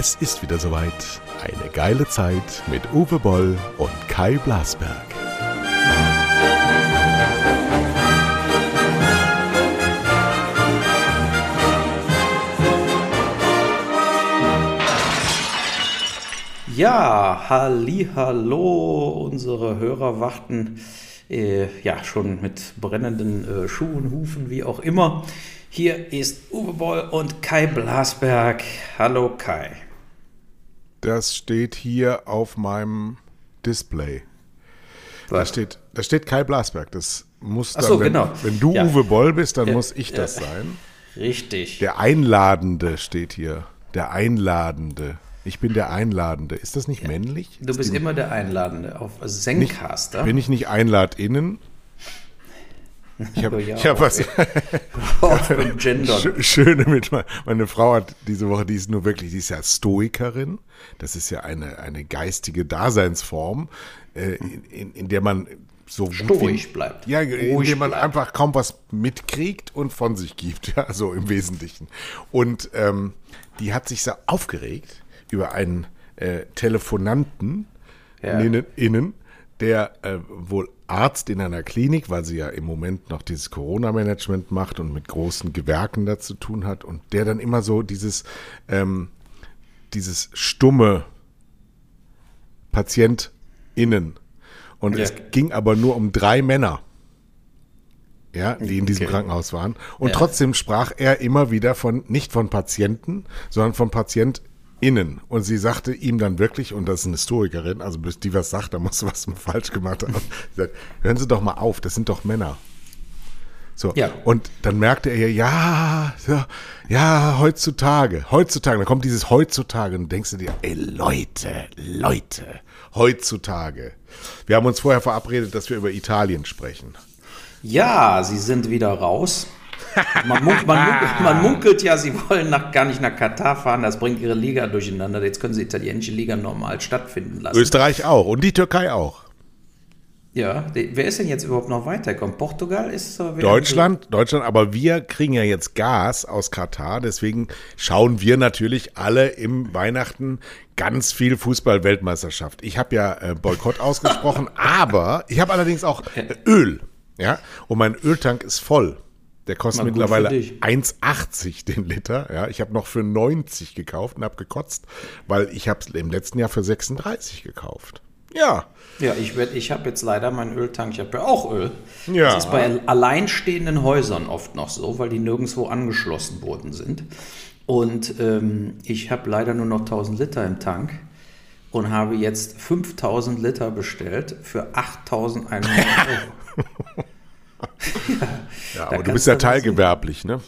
Es ist wieder soweit. Eine geile Zeit mit Uwe Boll und Kai Blasberg. Ja, halli, hallo, unsere Hörer warten äh, ja schon mit brennenden äh, Schuhen, Hufen, wie auch immer. Hier ist Uwe Boll und Kai Blasberg. Hallo Kai. Das steht hier auf meinem Display. Da steht, da steht Kai Blasberg. Das muss dann, so, wenn, genau. wenn du Ja. Uwe Boll bist, dann Ja, muss ich das ja. sein. Richtig. Der Einladende steht hier. Der Einladende. Ich bin der Einladende. Ist das nicht männlich? Du bist immer der Einladende auf Zencaster. Bin ich nicht EinladInnen? Ich habe Ja, ich hab was. Gender. Sch- Schöne mit me- meine Frau hat diese Woche, die ist nur wirklich, die ist ja Stoikerin. Das ist ja eine, eine geistige Daseinsform, äh, in, in, in der man so Stoisch bleibt. Ja, in Ruhig der man bleibt. einfach kaum was mitkriegt und von sich gibt, ja, so im Wesentlichen. Und ähm, die hat sich so aufgeregt über einen äh, Telefonanten Ja. innen, innen, der äh, wohl Arzt in einer Klinik, weil sie ja im Moment noch dieses Corona-Management macht und mit großen Gewerken da zu tun hat und der dann immer so dieses, ähm, dieses stumme PatientInnen. Und Ja. es ging aber nur um drei Männer. Ja, die in diesem Okay. Krankenhaus waren. Und Ja. trotzdem sprach er immer wieder von, nicht von Patienten, sondern von PatientInnen. Und sie sagte ihm dann wirklich, und das ist eine Historikerin, also bis die was sagt, da musst du was falsch gemacht haben. Sie sagt, hören Sie doch mal auf, das sind doch Männer. So. Ja. Und dann merkte er, ja, ja, ja, heutzutage, heutzutage, dann kommt dieses heutzutage und denkst du dir, ey, Leute, Leute, heutzutage. Wir haben uns vorher verabredet, dass wir über Italien sprechen. Ja, sie sind wieder raus. Man, munk, man, munkelt, man munkelt ja, sie wollen nach, gar nicht nach Katar fahren. Das bringt ihre Liga durcheinander. Jetzt können sie italienische Liga normal stattfinden lassen. Österreich auch und die Türkei auch. Ja, wer ist denn jetzt überhaupt noch weitergekommen? Portugal ist Deutschland, Deutschland, aber wir kriegen ja jetzt Gas aus Katar, deswegen schauen wir natürlich alle im Weihnachten ganz viel Fußball-Weltmeisterschaft. Ich habe ja äh, Boykott ausgesprochen, aber ich habe allerdings auch äh, Öl, ja, und mein Öltank ist voll. Der kostet mittlerweile für dich. 1,80 den Liter. Ja, ich habe noch für 90 gekauft und habe gekotzt, weil ich habe es im letzten Jahr für 36 gekauft. Ja, Ja, ich, werd- ich habe jetzt leider meinen Öltank. Ich habe ja auch Öl. Ja. Das ist bei alleinstehenden Häusern oft noch so, weil die nirgendwo angeschlossen worden sind. Und ähm, ich habe leider nur noch 1000 Liter im Tank und habe jetzt 5000 Liter bestellt für 8100 Euro. ja aber du bist ja teilgewerblich, ne?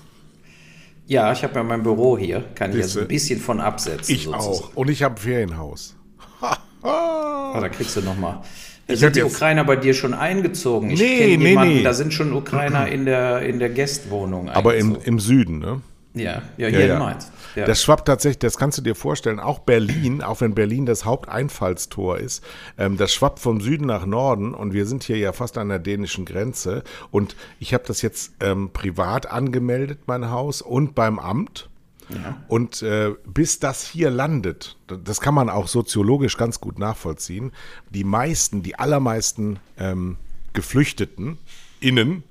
Ja, ich habe ja mein Büro hier, kann ich ja so Siehste. ein bisschen von absetzen. Ich sozusagen. auch. Und ich habe ein Ferienhaus. Ah, da kriegst du nochmal. Ich Sind die Ukrainer bei dir schon eingezogen? Ich Nee, nee, jemanden, nee. Da sind schon Ukrainer in der, in der Gästwohnung Aber im, im Süden, ne? Ja, ja, hier in Mainz. Ja. Das schwappt tatsächlich, das kannst du dir vorstellen, auch Berlin, auch wenn Berlin das Haupteinfallstor ist, ähm, das schwappt vom Süden nach Norden und wir sind hier ja fast an der dänischen Grenze und ich habe das jetzt ähm, privat angemeldet, mein Haus, und beim Amt. Und äh, bis das hier landet, das kann man auch soziologisch ganz gut nachvollziehen, die meisten, die allermeisten ähm, Geflüchteten innen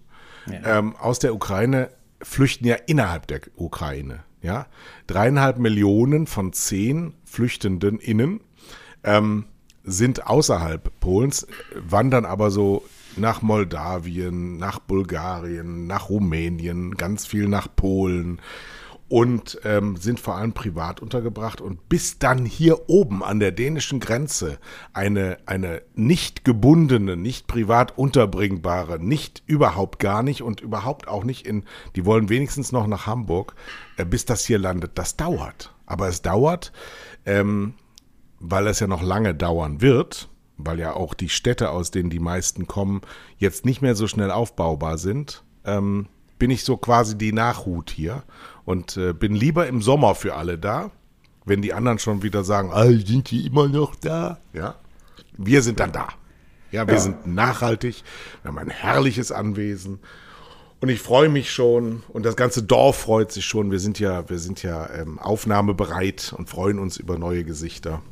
ähm, aus der Ukraine flüchten ja innerhalb der Ukraine. Ja, dreieinhalb Millionen von zehn Flüchtenden innen ähm, sind außerhalb Polens, wandern aber so nach Moldawien, nach Bulgarien, nach Rumänien, ganz viel nach Polen und ähm, sind vor allem privat untergebracht. Und bis dann hier oben an der dänischen Grenze eine, eine nicht gebundene, nicht privat unterbringbare, nicht überhaupt gar nicht und überhaupt auch nicht in, die wollen wenigstens noch nach Hamburg, äh, bis das hier landet, das dauert. Aber es dauert, ähm, weil es ja noch lange dauern wird, weil ja auch die Städte, aus denen die meisten kommen, jetzt nicht mehr so schnell aufbaubar sind, ähm, bin ich so quasi die Nachhut hier und äh, bin lieber im Sommer für alle da, wenn die anderen schon wieder sagen, ah, sind die immer noch da? Ja, wir sind dann da. Ja, wir Ja. sind nachhaltig, wir haben ein herrliches Anwesen Und ich freue mich schon und das ganze Dorf freut sich schon. Wir sind ja, wir sind ja ähm, aufnahmebereit und freuen uns über neue Gesichter.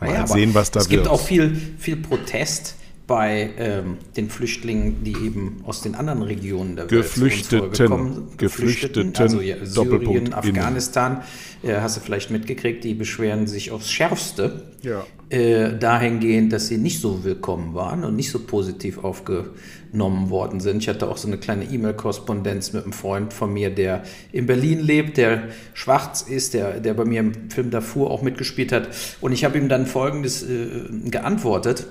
Mal naja, sehen, was da es wird. Es gibt auch viel, viel Protest bei ähm, den Flüchtlingen, die eben aus den anderen Regionen der Geflüchteten, Welt kommen. Geflüchteten, also ja, Syrien, Afghanistan, äh, hast du vielleicht mitgekriegt, die beschweren sich aufs Schärfste. Ja. Äh, dahingehend, dass sie nicht so willkommen waren und nicht so positiv aufgenommen worden sind. Ich hatte auch so eine kleine E-Mail-Korrespondenz mit einem Freund von mir, der in Berlin lebt, der schwarz ist, der, der bei mir im Film Darfur auch mitgespielt hat. Und ich habe ihm dann Folgendes äh, geantwortet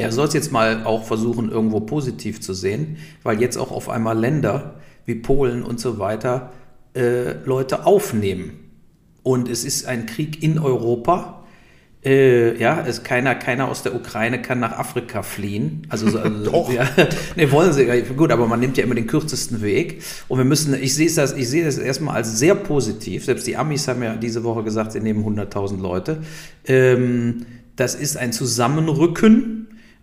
er soll es jetzt mal auch versuchen, irgendwo positiv zu sehen, weil jetzt auch auf einmal Länder wie Polen und so weiter äh, Leute aufnehmen. Und es ist ein Krieg in Europa. Äh, ja, es keiner, keiner aus der Ukraine kann nach Afrika fliehen. Also, also Doch. Ja, ne, wollen sie. Gut, aber man nimmt ja immer den kürzesten Weg. Und wir müssen, ich sehe das, ich sehe das erstmal als sehr positiv. Selbst die Amis haben ja diese Woche gesagt, sie nehmen 100.000 Leute. Ähm, das ist ein Zusammenrücken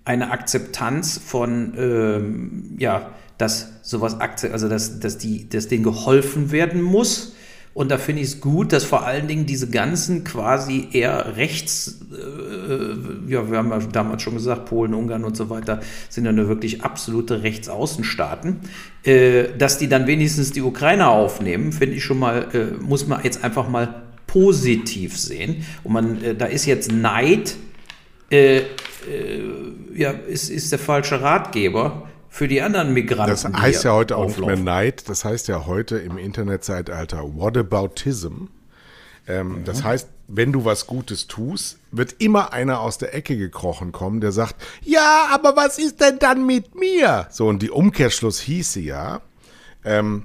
eine Akzeptanz von, ähm, ja, dass sowas, also dass, dass, die, dass denen geholfen werden muss. Und da finde ich es gut, dass vor allen Dingen diese ganzen quasi eher rechts, äh, ja, wir haben ja damals schon gesagt, Polen, Ungarn und so weiter, sind ja nur wirklich absolute Rechtsaußenstaaten, äh, dass die dann wenigstens die Ukrainer aufnehmen, finde ich schon mal, äh, muss man jetzt einfach mal positiv sehen. Und man, äh, da ist jetzt Neid äh, ja, ist, ist der falsche Ratgeber für die anderen Migranten. Das heißt ja heute auch nicht mehr Neid, das heißt ja heute im Internetzeitalter Whataboutism. Ähm, mhm. Das heißt, wenn du was Gutes tust, wird immer einer aus der Ecke gekrochen kommen, der sagt, ja, aber was ist denn dann mit mir? So, und die Umkehrschluss hieße ja, ähm,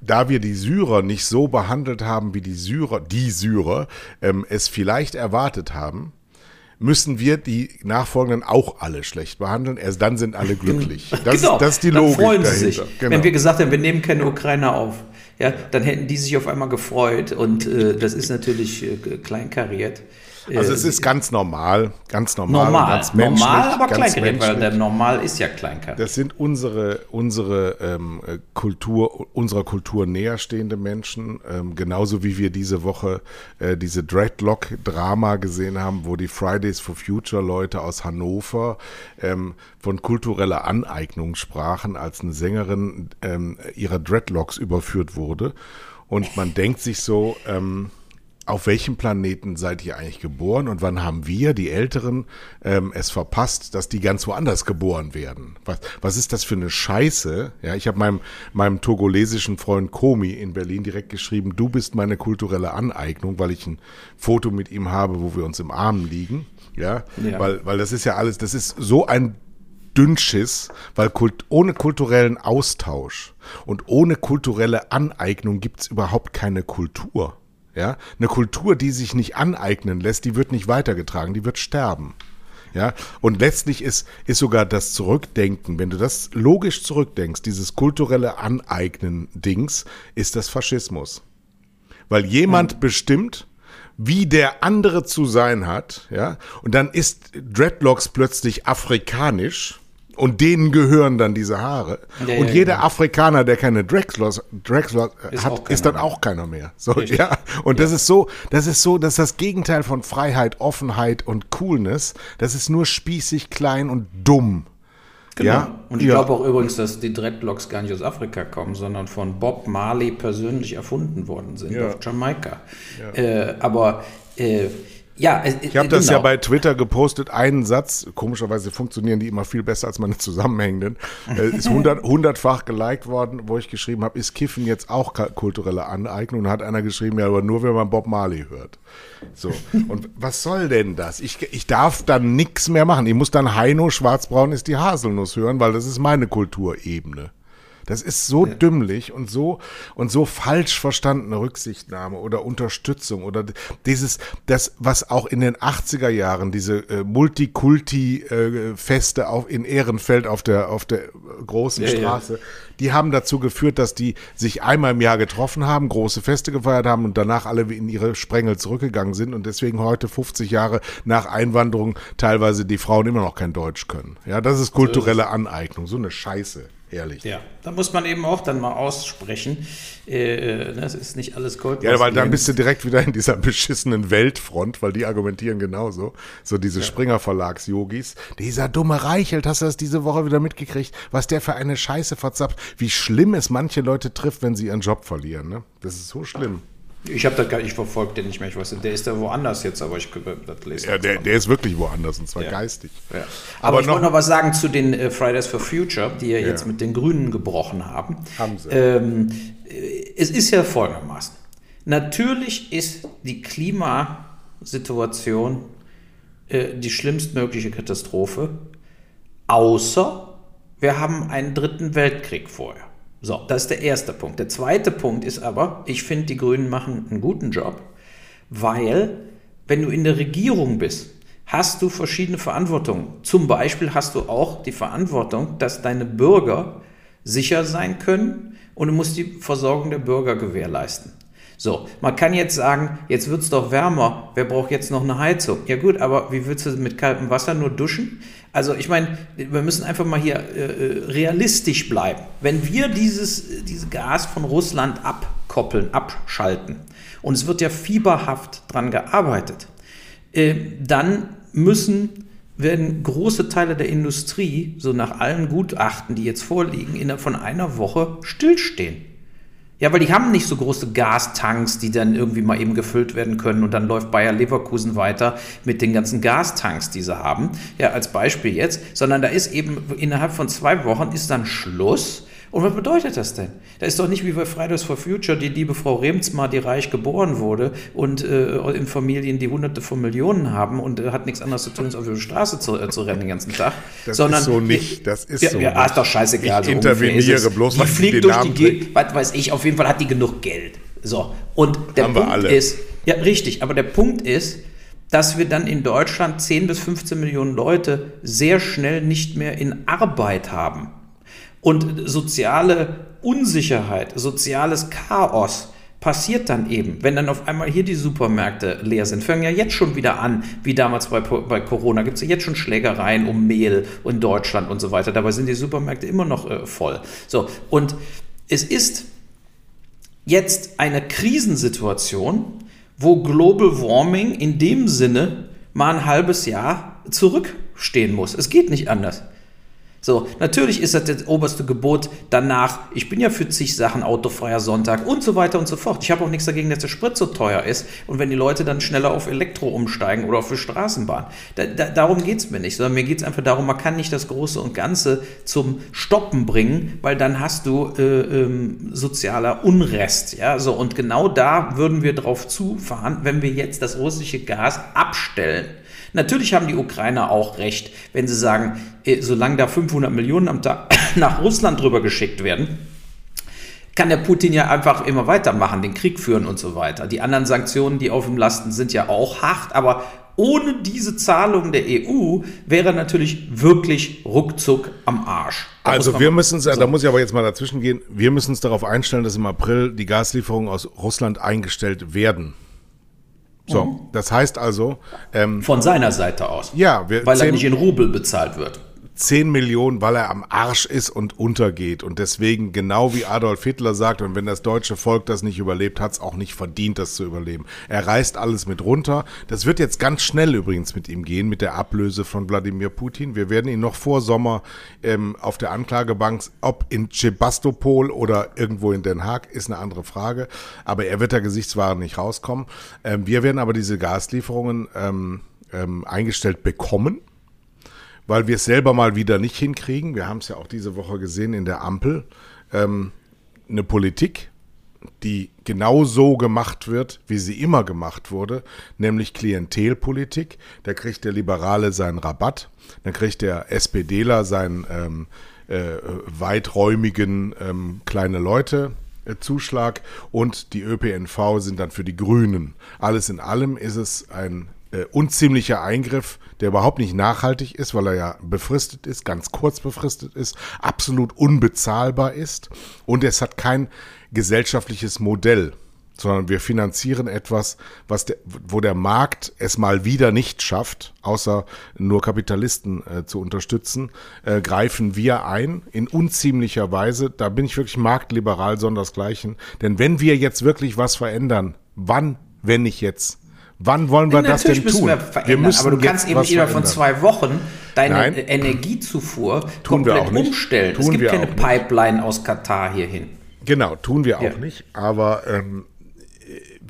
da wir die Syrer nicht so behandelt haben, wie die Syrer, die Syrer ähm, es vielleicht erwartet haben, müssen wir die Nachfolgenden auch alle schlecht behandeln. Erst dann sind alle glücklich. Das, genau, das ist die Logik. Dann freuen sie dahinter. sich. Genau. Wenn wir gesagt haben, wir nehmen keine Ukrainer auf, ja, dann hätten die sich auf einmal gefreut. Und äh, das ist natürlich äh, kleinkariert. Also es ist ganz normal, ganz normal, normal ganz menschlich. Normal, aber kleinkariert, weil der Normal ist ja kleinkariert. Das sind unsere, unsere ähm, Kultur, unserer Kultur näherstehende Menschen, ähm, genauso wie wir diese Woche äh, diese Dreadlock-Drama gesehen haben, wo die Fridays for Future Leute aus Hannover ähm, von kultureller Aneignung sprachen, als eine Sängerin ähm, ihrer Dreadlocks überführt wurde. Und man denkt sich so, ähm, auf welchem Planeten seid ihr eigentlich geboren und wann haben wir, die Älteren, ähm, es verpasst, dass die ganz woanders geboren werden? Was, was ist das für eine Scheiße? Ja, ich habe meinem, meinem togolesischen Freund Komi in Berlin direkt geschrieben, du bist meine kulturelle Aneignung, weil ich ein Foto mit ihm habe, wo wir uns im Arm liegen. Ja, ja. Weil, weil das ist ja alles, das ist so ein Dünnschiss, weil kult, ohne kulturellen Austausch und ohne kulturelle Aneignung gibt's überhaupt keine Kultur. Ja, eine Kultur, die sich nicht aneignen lässt, die wird nicht weitergetragen, die wird sterben. Ja, und letztlich ist, ist sogar das Zurückdenken, wenn du das logisch zurückdenkst, dieses kulturelle Aneignen-Dings, ist das Faschismus. Weil jemand mhm. bestimmt, wie der andere zu sein hat, ja, und dann ist Dreadlocks plötzlich afrikanisch, und denen gehören dann diese Haare. Ja, und ja, jeder ja. Afrikaner, der keine Drexlers, Drexler ist hat, ist dann mehr. auch keiner mehr. So, ja. Und das ist so, das ist so, das ist das Gegenteil von Freiheit, Offenheit und Coolness. Das ist nur spießig, klein und dumm. Genau. Ja? Und ich glaube auch übrigens, dass die Dreadlocks gar nicht aus Afrika kommen, sondern von Bob Marley persönlich erfunden worden sind auf Jamaika. Äh, aber äh, ja, äh, ich habe das genau. ja bei Twitter gepostet, einen Satz, komischerweise funktionieren die immer viel besser als meine zusammenhängenden, äh, ist hundert, hundertfach geliked worden, wo ich geschrieben habe, ist Kiffen jetzt auch kulturelle Aneignung? Und hat einer geschrieben, ja, aber nur wenn man Bob Marley hört. So, und was soll denn das? Ich, ich darf dann nichts mehr machen. Ich muss dann Heino, Schwarzbraun ist die Haselnuss hören, weil das ist meine Kulturebene. Das ist so ja. dümmlich und so und so falsch verstandene Rücksichtnahme oder Unterstützung oder dieses, das, was auch in den 80er Jahren, diese äh, Multikulti-Feste äh, in Ehrenfeld auf der, auf der großen ja, Straße, ja. die haben dazu geführt, dass die sich einmal im Jahr getroffen haben, große Feste gefeiert haben und danach alle in ihre Sprengel zurückgegangen sind und deswegen heute 50 Jahre nach Einwanderung teilweise die Frauen immer noch kein Deutsch können. Ja, das ist kulturelle Aneignung, so eine Scheiße. Ehrlich. Ja, da muss man eben auch dann mal aussprechen. Äh, das ist nicht alles Gold. Ja, weil dann bist du direkt wieder in dieser beschissenen Weltfront, weil die argumentieren genauso. So diese ja. Springer Verlags Yogis. Dieser dumme Reichelt, hast du das diese Woche wieder mitgekriegt, was der für eine Scheiße verzapft, wie schlimm es manche Leute trifft, wenn sie ihren Job verlieren, ne? Das ist so schlimm. Ich habe das gar nicht verfolgt, den nicht mehr. Ich weiß nicht, der ist da woanders jetzt, aber ich das lese. Ja, der, der ist wirklich woanders und zwar ja. geistig. Ja. Aber, aber, ich wollte noch was sagen zu den äh, Fridays for Future, die ja, ja, jetzt mit den Grünen gebrochen haben. Haben sie. Ähm, äh, es ist ja folgendermaßen. Natürlich ist die Klimasituation äh, die schlimmstmögliche Katastrophe, außer wir haben einen dritten Weltkrieg vorher. So, das ist der erste Punkt. Der zweite Punkt ist aber, ich finde, die Grünen machen einen guten Job, weil wenn du in der Regierung bist, hast du verschiedene Verantwortungen. Zum Beispiel hast du auch die Verantwortung, dass deine Bürger sicher sein können und du musst die Versorgung der Bürger gewährleisten. So, man kann jetzt sagen, jetzt wird es doch wärmer, wer braucht jetzt noch eine Heizung? Ja gut, aber wie willst du mit kaltem Wasser nur duschen? Also ich meine, wir müssen einfach mal hier äh, äh realistisch bleiben. Wenn wir dieses, diese Gas von Russland abkoppeln, abschalten, und es wird ja fieberhaft dran gearbeitet, äh, dann müssen werden große Teile der Industrie, so nach allen Gutachten, die jetzt vorliegen, innerhalb von einer Woche stillstehen. Ja, weil die haben nicht so große Gastanks, die dann irgendwie mal eben gefüllt werden können und dann läuft Bayer Leverkusen weiter mit den ganzen Gastanks, die sie haben. Ja, als Beispiel jetzt, sondern da ist eben innerhalb von zwei Wochen ist dann Schluss und was bedeutet das denn? Da ist doch nicht wie bei Fridays for Future die liebe Frau Remsmar, die reich geboren wurde und äh, in Familien, die hunderte von Millionen haben und äh, hat nichts anderes zu tun, als auf die Straße zu, äh, zu rennen den ganzen Tag. Das Sondern, ist so nicht, das ist ja, so Ja, ist doch scheißegal. Ich so interveniere bloß, die fliegt durch die Gegend, was weiß ich, auf jeden Fall hat die genug Geld. So, und der haben Punkt ist, ja richtig, aber der Punkt ist, dass wir dann in Deutschland 10 bis 15 Millionen Leute sehr schnell nicht mehr in Arbeit haben. Und soziale Unsicherheit, soziales Chaos passiert dann eben, wenn dann auf einmal hier die Supermärkte leer sind. Fangen ja jetzt schon wieder an, wie damals bei, bei Corona, gibt es ja jetzt schon Schlägereien um Mehl in Deutschland und so weiter. Dabei sind die Supermärkte immer noch äh, voll. So, und es ist jetzt eine Krisensituation, wo Global Warming in dem Sinne mal ein halbes Jahr zurückstehen muss. Es geht nicht anders. So, natürlich ist das das oberste Gebot danach. Ich bin ja für zig Sachen autofreier Sonntag und so weiter und so fort. Ich habe auch nichts dagegen, dass der Sprit so teuer ist und wenn die Leute dann schneller auf Elektro umsteigen oder auf die Straßenbahn. Da, da, darum geht es mir nicht, sondern mir geht es einfach darum, man kann nicht das Große und Ganze zum Stoppen bringen, weil dann hast du äh, ähm, sozialer Unrest. Ja? So, und genau da würden wir drauf zufahren, wenn wir jetzt das russische Gas abstellen. Natürlich haben die Ukrainer auch recht, wenn sie sagen, äh, solange da 500 Millionen am Tag nach Russland drüber geschickt werden, kann der Putin ja einfach immer weitermachen, den Krieg führen und so weiter. Die anderen Sanktionen, die auf ihm lasten, sind ja auch hart, aber ohne diese Zahlung der EU wäre natürlich wirklich ruckzuck am Arsch. Da also wir müssen es, da muss ich aber jetzt mal dazwischen gehen, wir müssen uns darauf einstellen, dass im April die Gaslieferungen aus Russland eingestellt werden. So, mhm. das heißt also. Ähm, Von seiner Seite aus. Ja, wir, weil er nicht in Rubel bezahlt wird. 10 Millionen, weil er am Arsch ist und untergeht. Und deswegen, genau wie Adolf Hitler sagt, und wenn das deutsche Volk das nicht überlebt, hat es auch nicht verdient, das zu überleben. Er reißt alles mit runter. Das wird jetzt ganz schnell übrigens mit ihm gehen, mit der Ablöse von Wladimir Putin. Wir werden ihn noch vor Sommer ähm, auf der Anklagebank, ob in Sebastopol oder irgendwo in Den Haag, ist eine andere Frage. Aber er wird der Gesichtswahre nicht rauskommen. Ähm, wir werden aber diese Gaslieferungen ähm, ähm, eingestellt bekommen weil wir es selber mal wieder nicht hinkriegen. Wir haben es ja auch diese Woche gesehen in der Ampel. Ähm, eine Politik, die genau so gemacht wird, wie sie immer gemacht wurde, nämlich Klientelpolitik. Da kriegt der Liberale seinen Rabatt, dann kriegt der SPDler seinen ähm, äh, weiträumigen ähm, kleine Leute. Äh, Zuschlag und die ÖPNV sind dann für die Grünen. Alles in allem ist es ein äh, unziemlicher Eingriff, der überhaupt nicht nachhaltig ist, weil er ja befristet ist, ganz kurz befristet ist, absolut unbezahlbar ist und es hat kein gesellschaftliches Modell. sondern wir finanzieren etwas, was der, wo der Markt es mal wieder nicht schafft, außer nur Kapitalisten äh, zu unterstützen, äh, greifen wir ein in unziemlicher Weise. Da bin ich wirklich marktliberal, sondersgleichen. Denn wenn wir jetzt wirklich was verändern, wann, wenn nicht jetzt? Wann wollen wir das denn tun? Wir, wir müssen aber du kannst eben innerhalb von zwei Wochen deine Nein. Energiezufuhr tun komplett umstellen. Tun es gibt keine Pipeline aus Katar hierhin. Genau, tun wir ja. auch nicht. Aber ähm,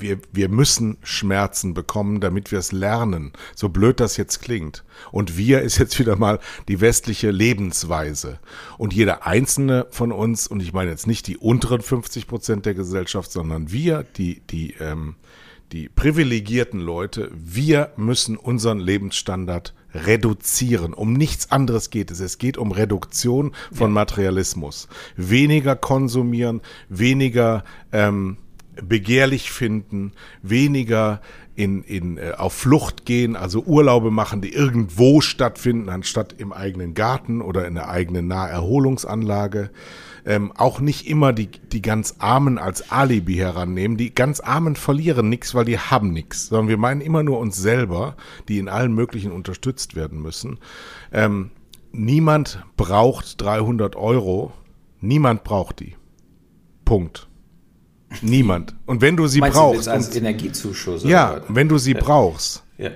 wir, wir müssen Schmerzen bekommen, damit wir es lernen. So blöd das jetzt klingt. Und wir ist jetzt wieder mal die westliche Lebensweise. Und jeder einzelne von uns, und ich meine jetzt nicht die unteren 50 Prozent der Gesellschaft, sondern wir, die, die, ähm, die privilegierten Leute, wir müssen unseren Lebensstandard reduzieren. Um nichts anderes geht es. Es geht um Reduktion von ja. Materialismus. Weniger konsumieren, weniger ähm, begehrlich finden, weniger in, in, äh, auf Flucht gehen, also Urlaube machen, die irgendwo stattfinden, anstatt im eigenen Garten oder in der eigenen Naherholungsanlage. Ähm, auch nicht immer die, die ganz Armen als Alibi herannehmen. Die ganz Armen verlieren nichts, weil die haben nichts, sondern wir meinen immer nur uns selber, die in allen möglichen unterstützt werden müssen. Ähm, niemand braucht 300 Euro. Niemand braucht die. Punkt. Niemand. Und wenn du sie Meinst brauchst. Du als Energiezuschuss. Ja, wenn du sie ja. brauchst. Ja.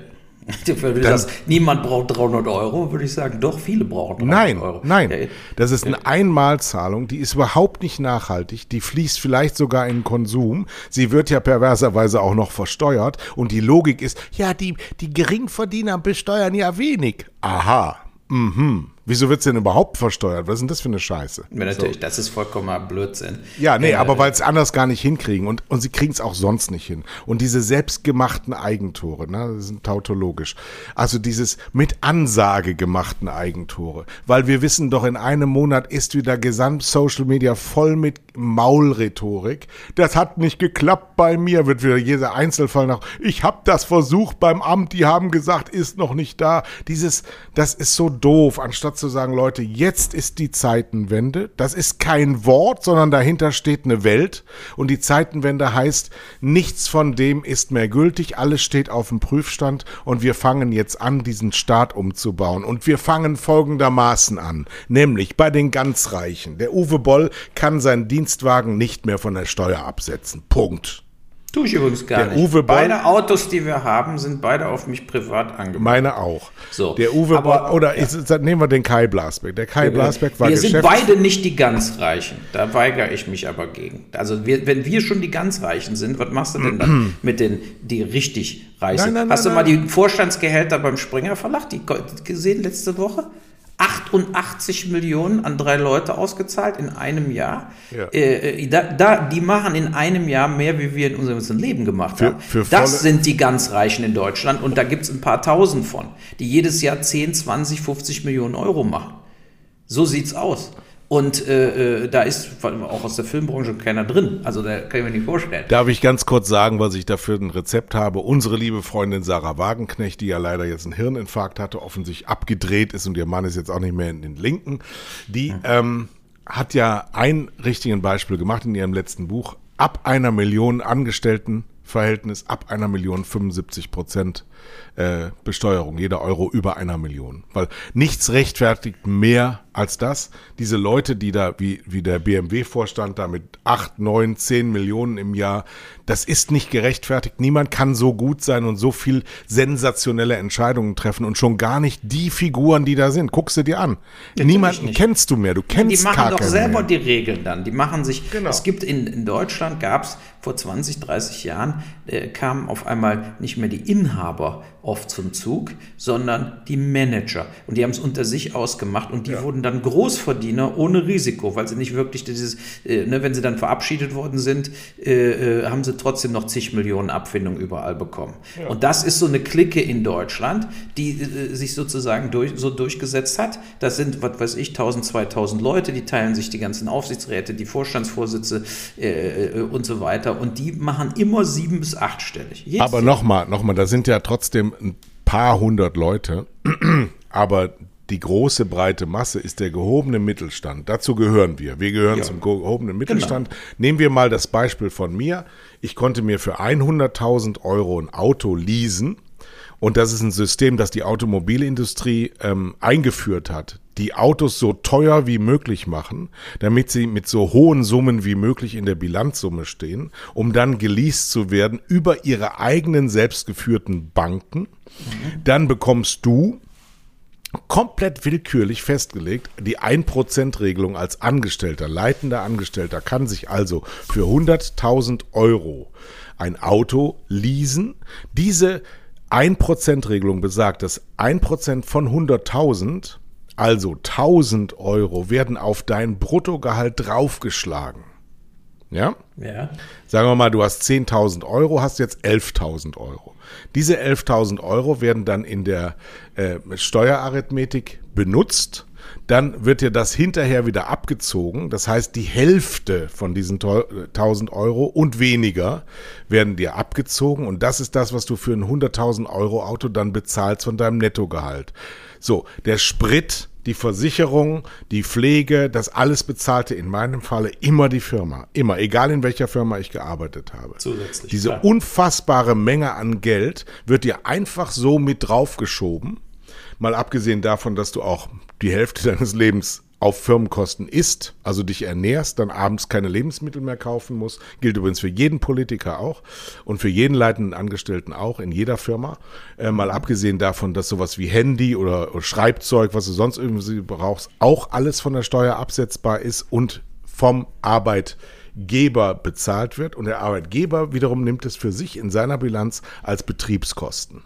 Wenn du sagst, niemand braucht 300 Euro, würde ich sagen, doch, viele brauchen 300 nein, Euro. Nein, nein. Das ist eine Einmalzahlung, die ist überhaupt nicht nachhaltig. Die fließt vielleicht sogar in den Konsum. Sie wird ja perverserweise auch noch versteuert. Und die Logik ist, ja, die, die Geringverdiener besteuern ja wenig. Aha. Mhm. Wieso wird es denn überhaupt versteuert? Was ist denn das für eine Scheiße? Ja, natürlich, so. das ist vollkommener Blödsinn. Ja, nee, äh, aber weil es anders gar nicht hinkriegen und, und sie kriegen es auch sonst nicht hin. Und diese selbstgemachten Eigentore, ne, das sind tautologisch. Also dieses mit Ansage gemachten Eigentore. Weil wir wissen doch, in einem Monat ist wieder gesamt Social Media voll mit Maulrhetorik. Das hat nicht geklappt bei mir, wird wieder jeder Einzelfall nach. Ich habe das versucht beim Amt, die haben gesagt, ist noch nicht da. Dieses, das ist so doof, anstatt anstatt zu sagen, Leute, jetzt ist die Zeitenwende. Das ist kein Wort, sondern dahinter steht eine Welt. Und die Zeitenwende heißt, nichts von dem ist mehr gültig. Alles steht auf dem Prüfstand und wir fangen jetzt an, diesen Staat umzubauen. Und wir fangen folgendermaßen an, nämlich bei den ganz Reichen. Der Uwe Boll kann seinen Dienstwagen nicht mehr von der Steuer absetzen. Punkt. Tue ich übrigens gar der nicht. Uwe beide Autos, die wir haben, sind beide auf mich privat angemeldet. Meine auch. So. Der Uwe aber, Boll, oder ja. ist, nehmen wir den Kai Blasberg. Der Kai ja, Blasberg war Wir sind beide nicht die ganz Reichen. Da weigere ich mich aber gegen. Also wir, wenn wir schon die ganz Reichen sind, was machst du denn dann mit den, die richtig reich sind? Nein, nein, Hast nein, du mal die Vorstandsgehälter beim Springer Verlag die gesehen letzte Woche? 88 Millionen an drei Leute ausgezahlt in einem Jahr. Ja. Äh, äh, da, da, die machen in einem Jahr mehr, wie wir in unserem ganzen Leben gemacht haben. Für, für das sind die ganz Reichen in Deutschland und da gibt es ein paar tausend von, die jedes Jahr 10, 20, 50 Millionen Euro machen. So sieht's aus. Und äh, äh, da ist auch aus der Filmbranche keiner drin. Also da kann ich mir nicht vorstellen. Darf ich ganz kurz sagen, was ich dafür ein Rezept habe? Unsere liebe Freundin Sarah Wagenknecht, die ja leider jetzt einen Hirninfarkt hatte, offensichtlich abgedreht ist und ihr Mann ist jetzt auch nicht mehr in den Linken, die mhm. ähm, hat ja ein richtiges Beispiel gemacht in ihrem letzten Buch. Ab einer Million Angestellten Verhältnis ab einer Million 75 Prozent äh, Besteuerung, jeder Euro über einer Million. Weil nichts rechtfertigt mehr als das. Diese Leute, die da, wie, wie der BMW-Vorstand da mit acht, neun, zehn Millionen im Jahr, das ist nicht gerechtfertigt. Niemand kann so gut sein und so viel sensationelle Entscheidungen treffen und schon gar nicht die Figuren, die da sind. Guckst du dir an. Ja, Niemanden kennst du mehr. Du kennst Die machen doch selber mehr. die Regeln dann. Die machen sich, genau. es gibt in, in Deutschland gab es vor 20, 30 Jahren, äh, kamen auf einmal nicht mehr die Inhaber oft zum Zug, sondern die Manager. Und die haben es unter sich ausgemacht und die ja. wurden dann Großverdiener ohne Risiko, weil sie nicht wirklich dieses, äh, ne, wenn sie dann verabschiedet worden sind, äh, äh, haben sie trotzdem noch zig Millionen Abfindungen überall bekommen. Ja. Und das ist so eine Clique in Deutschland, die äh, sich sozusagen durch, so durchgesetzt hat. Das sind, was weiß ich, 1000, 2000 Leute, die teilen sich die ganzen Aufsichtsräte, die Vorstandsvorsitze äh, äh, und so weiter. Und die machen immer sieben bis achtstellig. Jedes Aber nochmal, nochmal, da sind ja trotzdem ein paar hundert Leute, aber die große breite Masse ist der gehobene Mittelstand. Dazu gehören wir. Wir gehören Ja. zum gehobenen Mittelstand. Nehmen wir mal das Beispiel von mir. Ich konnte mir für 100.000 Euro ein Auto leasen. Und das ist ein System, das die Automobilindustrie ähm, eingeführt hat. Die Autos so teuer wie möglich machen, damit sie mit so hohen Summen wie möglich in der Bilanzsumme stehen, um dann geleast zu werden über ihre eigenen selbstgeführten Banken. Dann bekommst du komplett willkürlich festgelegt. Die 1%-Regelung als Angestellter, leitender Angestellter kann sich also für 100.000 Euro ein Auto leasen. Diese 1%-Regelung besagt, dass 1% von 100.000, also 1.000 Euro, werden auf dein Bruttogehalt draufgeschlagen. Ja? Ja. Sagen wir mal, du hast 10.000 Euro, hast jetzt 11.000 Euro. Diese 11.000 Euro werden dann in der äh, Steuerarithmetik benutzt. Dann wird dir das hinterher wieder abgezogen. Das heißt, die Hälfte von diesen teu- 1.000 Euro und weniger werden dir abgezogen. Und das ist das, was du für ein 100.000 Euro Auto dann bezahlst von deinem Nettogehalt. So, der Sprit, die Versicherung, die Pflege, das alles bezahlte in meinem Falle immer die Firma. Immer, egal in welcher Firma ich gearbeitet habe. Zusätzlich, Diese klar. unfassbare Menge an Geld wird dir einfach so mit draufgeschoben. Mal abgesehen davon, dass du auch die Hälfte deines Lebens auf Firmenkosten isst, also dich ernährst, dann abends keine Lebensmittel mehr kaufen musst. Gilt übrigens für jeden Politiker auch und für jeden leitenden Angestellten auch in jeder Firma. Äh, mal abgesehen davon, dass sowas wie Handy oder, oder Schreibzeug, was du sonst irgendwie brauchst, auch alles von der Steuer absetzbar ist und vom Arbeitgeber bezahlt wird. Und der Arbeitgeber wiederum nimmt es für sich in seiner Bilanz als Betriebskosten.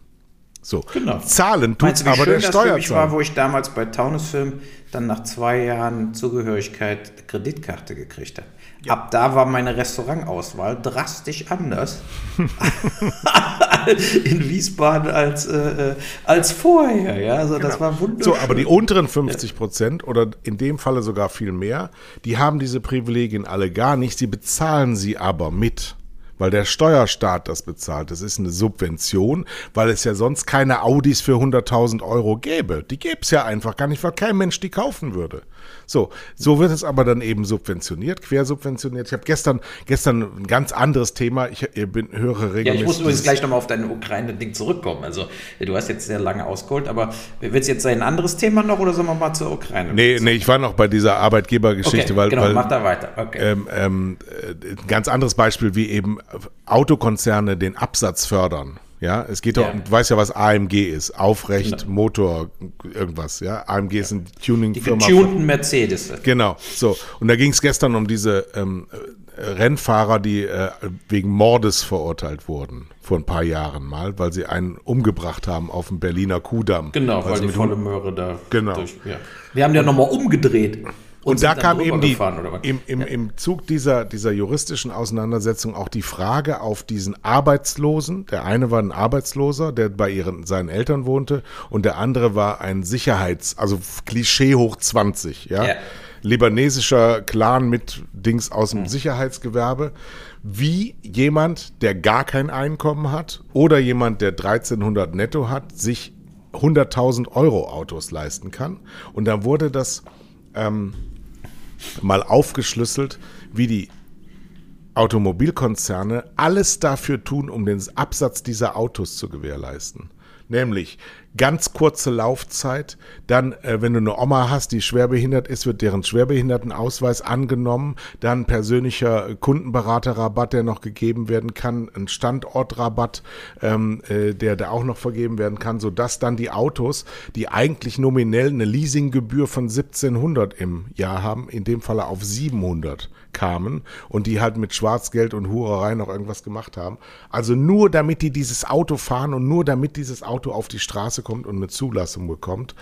So, Genau. zahlen tut du, wie aber schön der das für mich war, Steuerzahler. wo ich damals bei Taunusfilm dann nach zwei Jahren Zugehörigkeit Kreditkarte gekriegt habe? Ab da war meine Restaurantauswahl drastisch anders in Wiesbaden als, äh, äh, als vorher. Ja? Also das war wunderschön. So, aber die unteren 50 Prozent oder in dem Falle sogar viel mehr, die haben diese Privilegien alle gar nicht. Sie bezahlen sie aber mit. Weil der Steuerstaat das bezahlt. Das ist eine Subvention, weil es ja sonst keine Audis für 100.000 Euro gäbe. Die gäbe es ja einfach gar nicht, weil kein Mensch die kaufen würde. So, so wird es aber dann eben subventioniert, quersubventioniert. Ich habe gestern, gestern ein ganz anderes Thema. Ich äh, bin, höre Ja, regelmäßig. ich muss übrigens gleich nochmal auf dein Ukraine-Ding zurückkommen. Also, du hast jetzt sehr lange ausgeholt, aber willst du jetzt ein anderes Thema noch oder sollen wir mal zur Ukraine? Nee, nee, ich war noch bei dieser Arbeitgebergeschichte, okay, weil, genau, weil mach da weiter. Okay. ähm, ähm, äh, ein ganz anderes Beispiel, wie eben Autokonzerne den Absatz fördern. Ja, es geht doch, Ja. du weißt ja, was AMG ist. Aufrecht, Genau. Motor, irgendwas, ja. AMG ist eine die Tuning-Firma. getunten Mercedes. Genau, so. Und da ging es gestern um diese ähm, äh, Rennfahrer, die äh, wegen Mordes verurteilt wurden, vor ein paar Jahren mal, weil sie einen umgebracht haben auf dem Berliner Kudamm. Genau, weil sie die volle Möhre da Genau. durch. Ja. Wir haben ja nochmal umgedreht. Und sind da kam eben die, im, im, im Zug dieser, dieser juristischen Auseinandersetzung auch die Frage auf diesen Arbeitslosen. Der eine war ein Arbeitsloser, der bei ihren, seinen Eltern wohnte und der andere war ein Sicherheits-, also Klischee hoch 20, ja. Ja. Libanesischer Clan mit Dings aus dem Sicherheitsgewerbe. Wie jemand, der gar kein Einkommen hat oder jemand, der 1300 netto hat, sich 100.000 Euro Autos leisten kann. Und dann wurde das mal aufgeschlüsselt, wie die Automobilkonzerne alles dafür tun, um den Absatz dieser Autos zu gewährleisten. Nämlich ganz kurze Laufzeit, dann, äh, wenn du eine Oma hast, die schwerbehindert ist, wird deren Schwerbehindertenausweis angenommen, dann persönlicher Kundenberaterrabatt, der noch gegeben werden kann, ein Standortrabatt, ähm, äh, der, der auch noch vergeben werden kann, sodass dann die Autos, die eigentlich nominell eine Leasinggebühr von 1700 im Jahr haben, in dem Falle auf 700 kamen und die halt mit Schwarzgeld und Hurerei noch irgendwas gemacht haben. Also nur damit die dieses Auto fahren und nur damit dieses Auto auf die Straße kommt und eine Zulassung bekommt.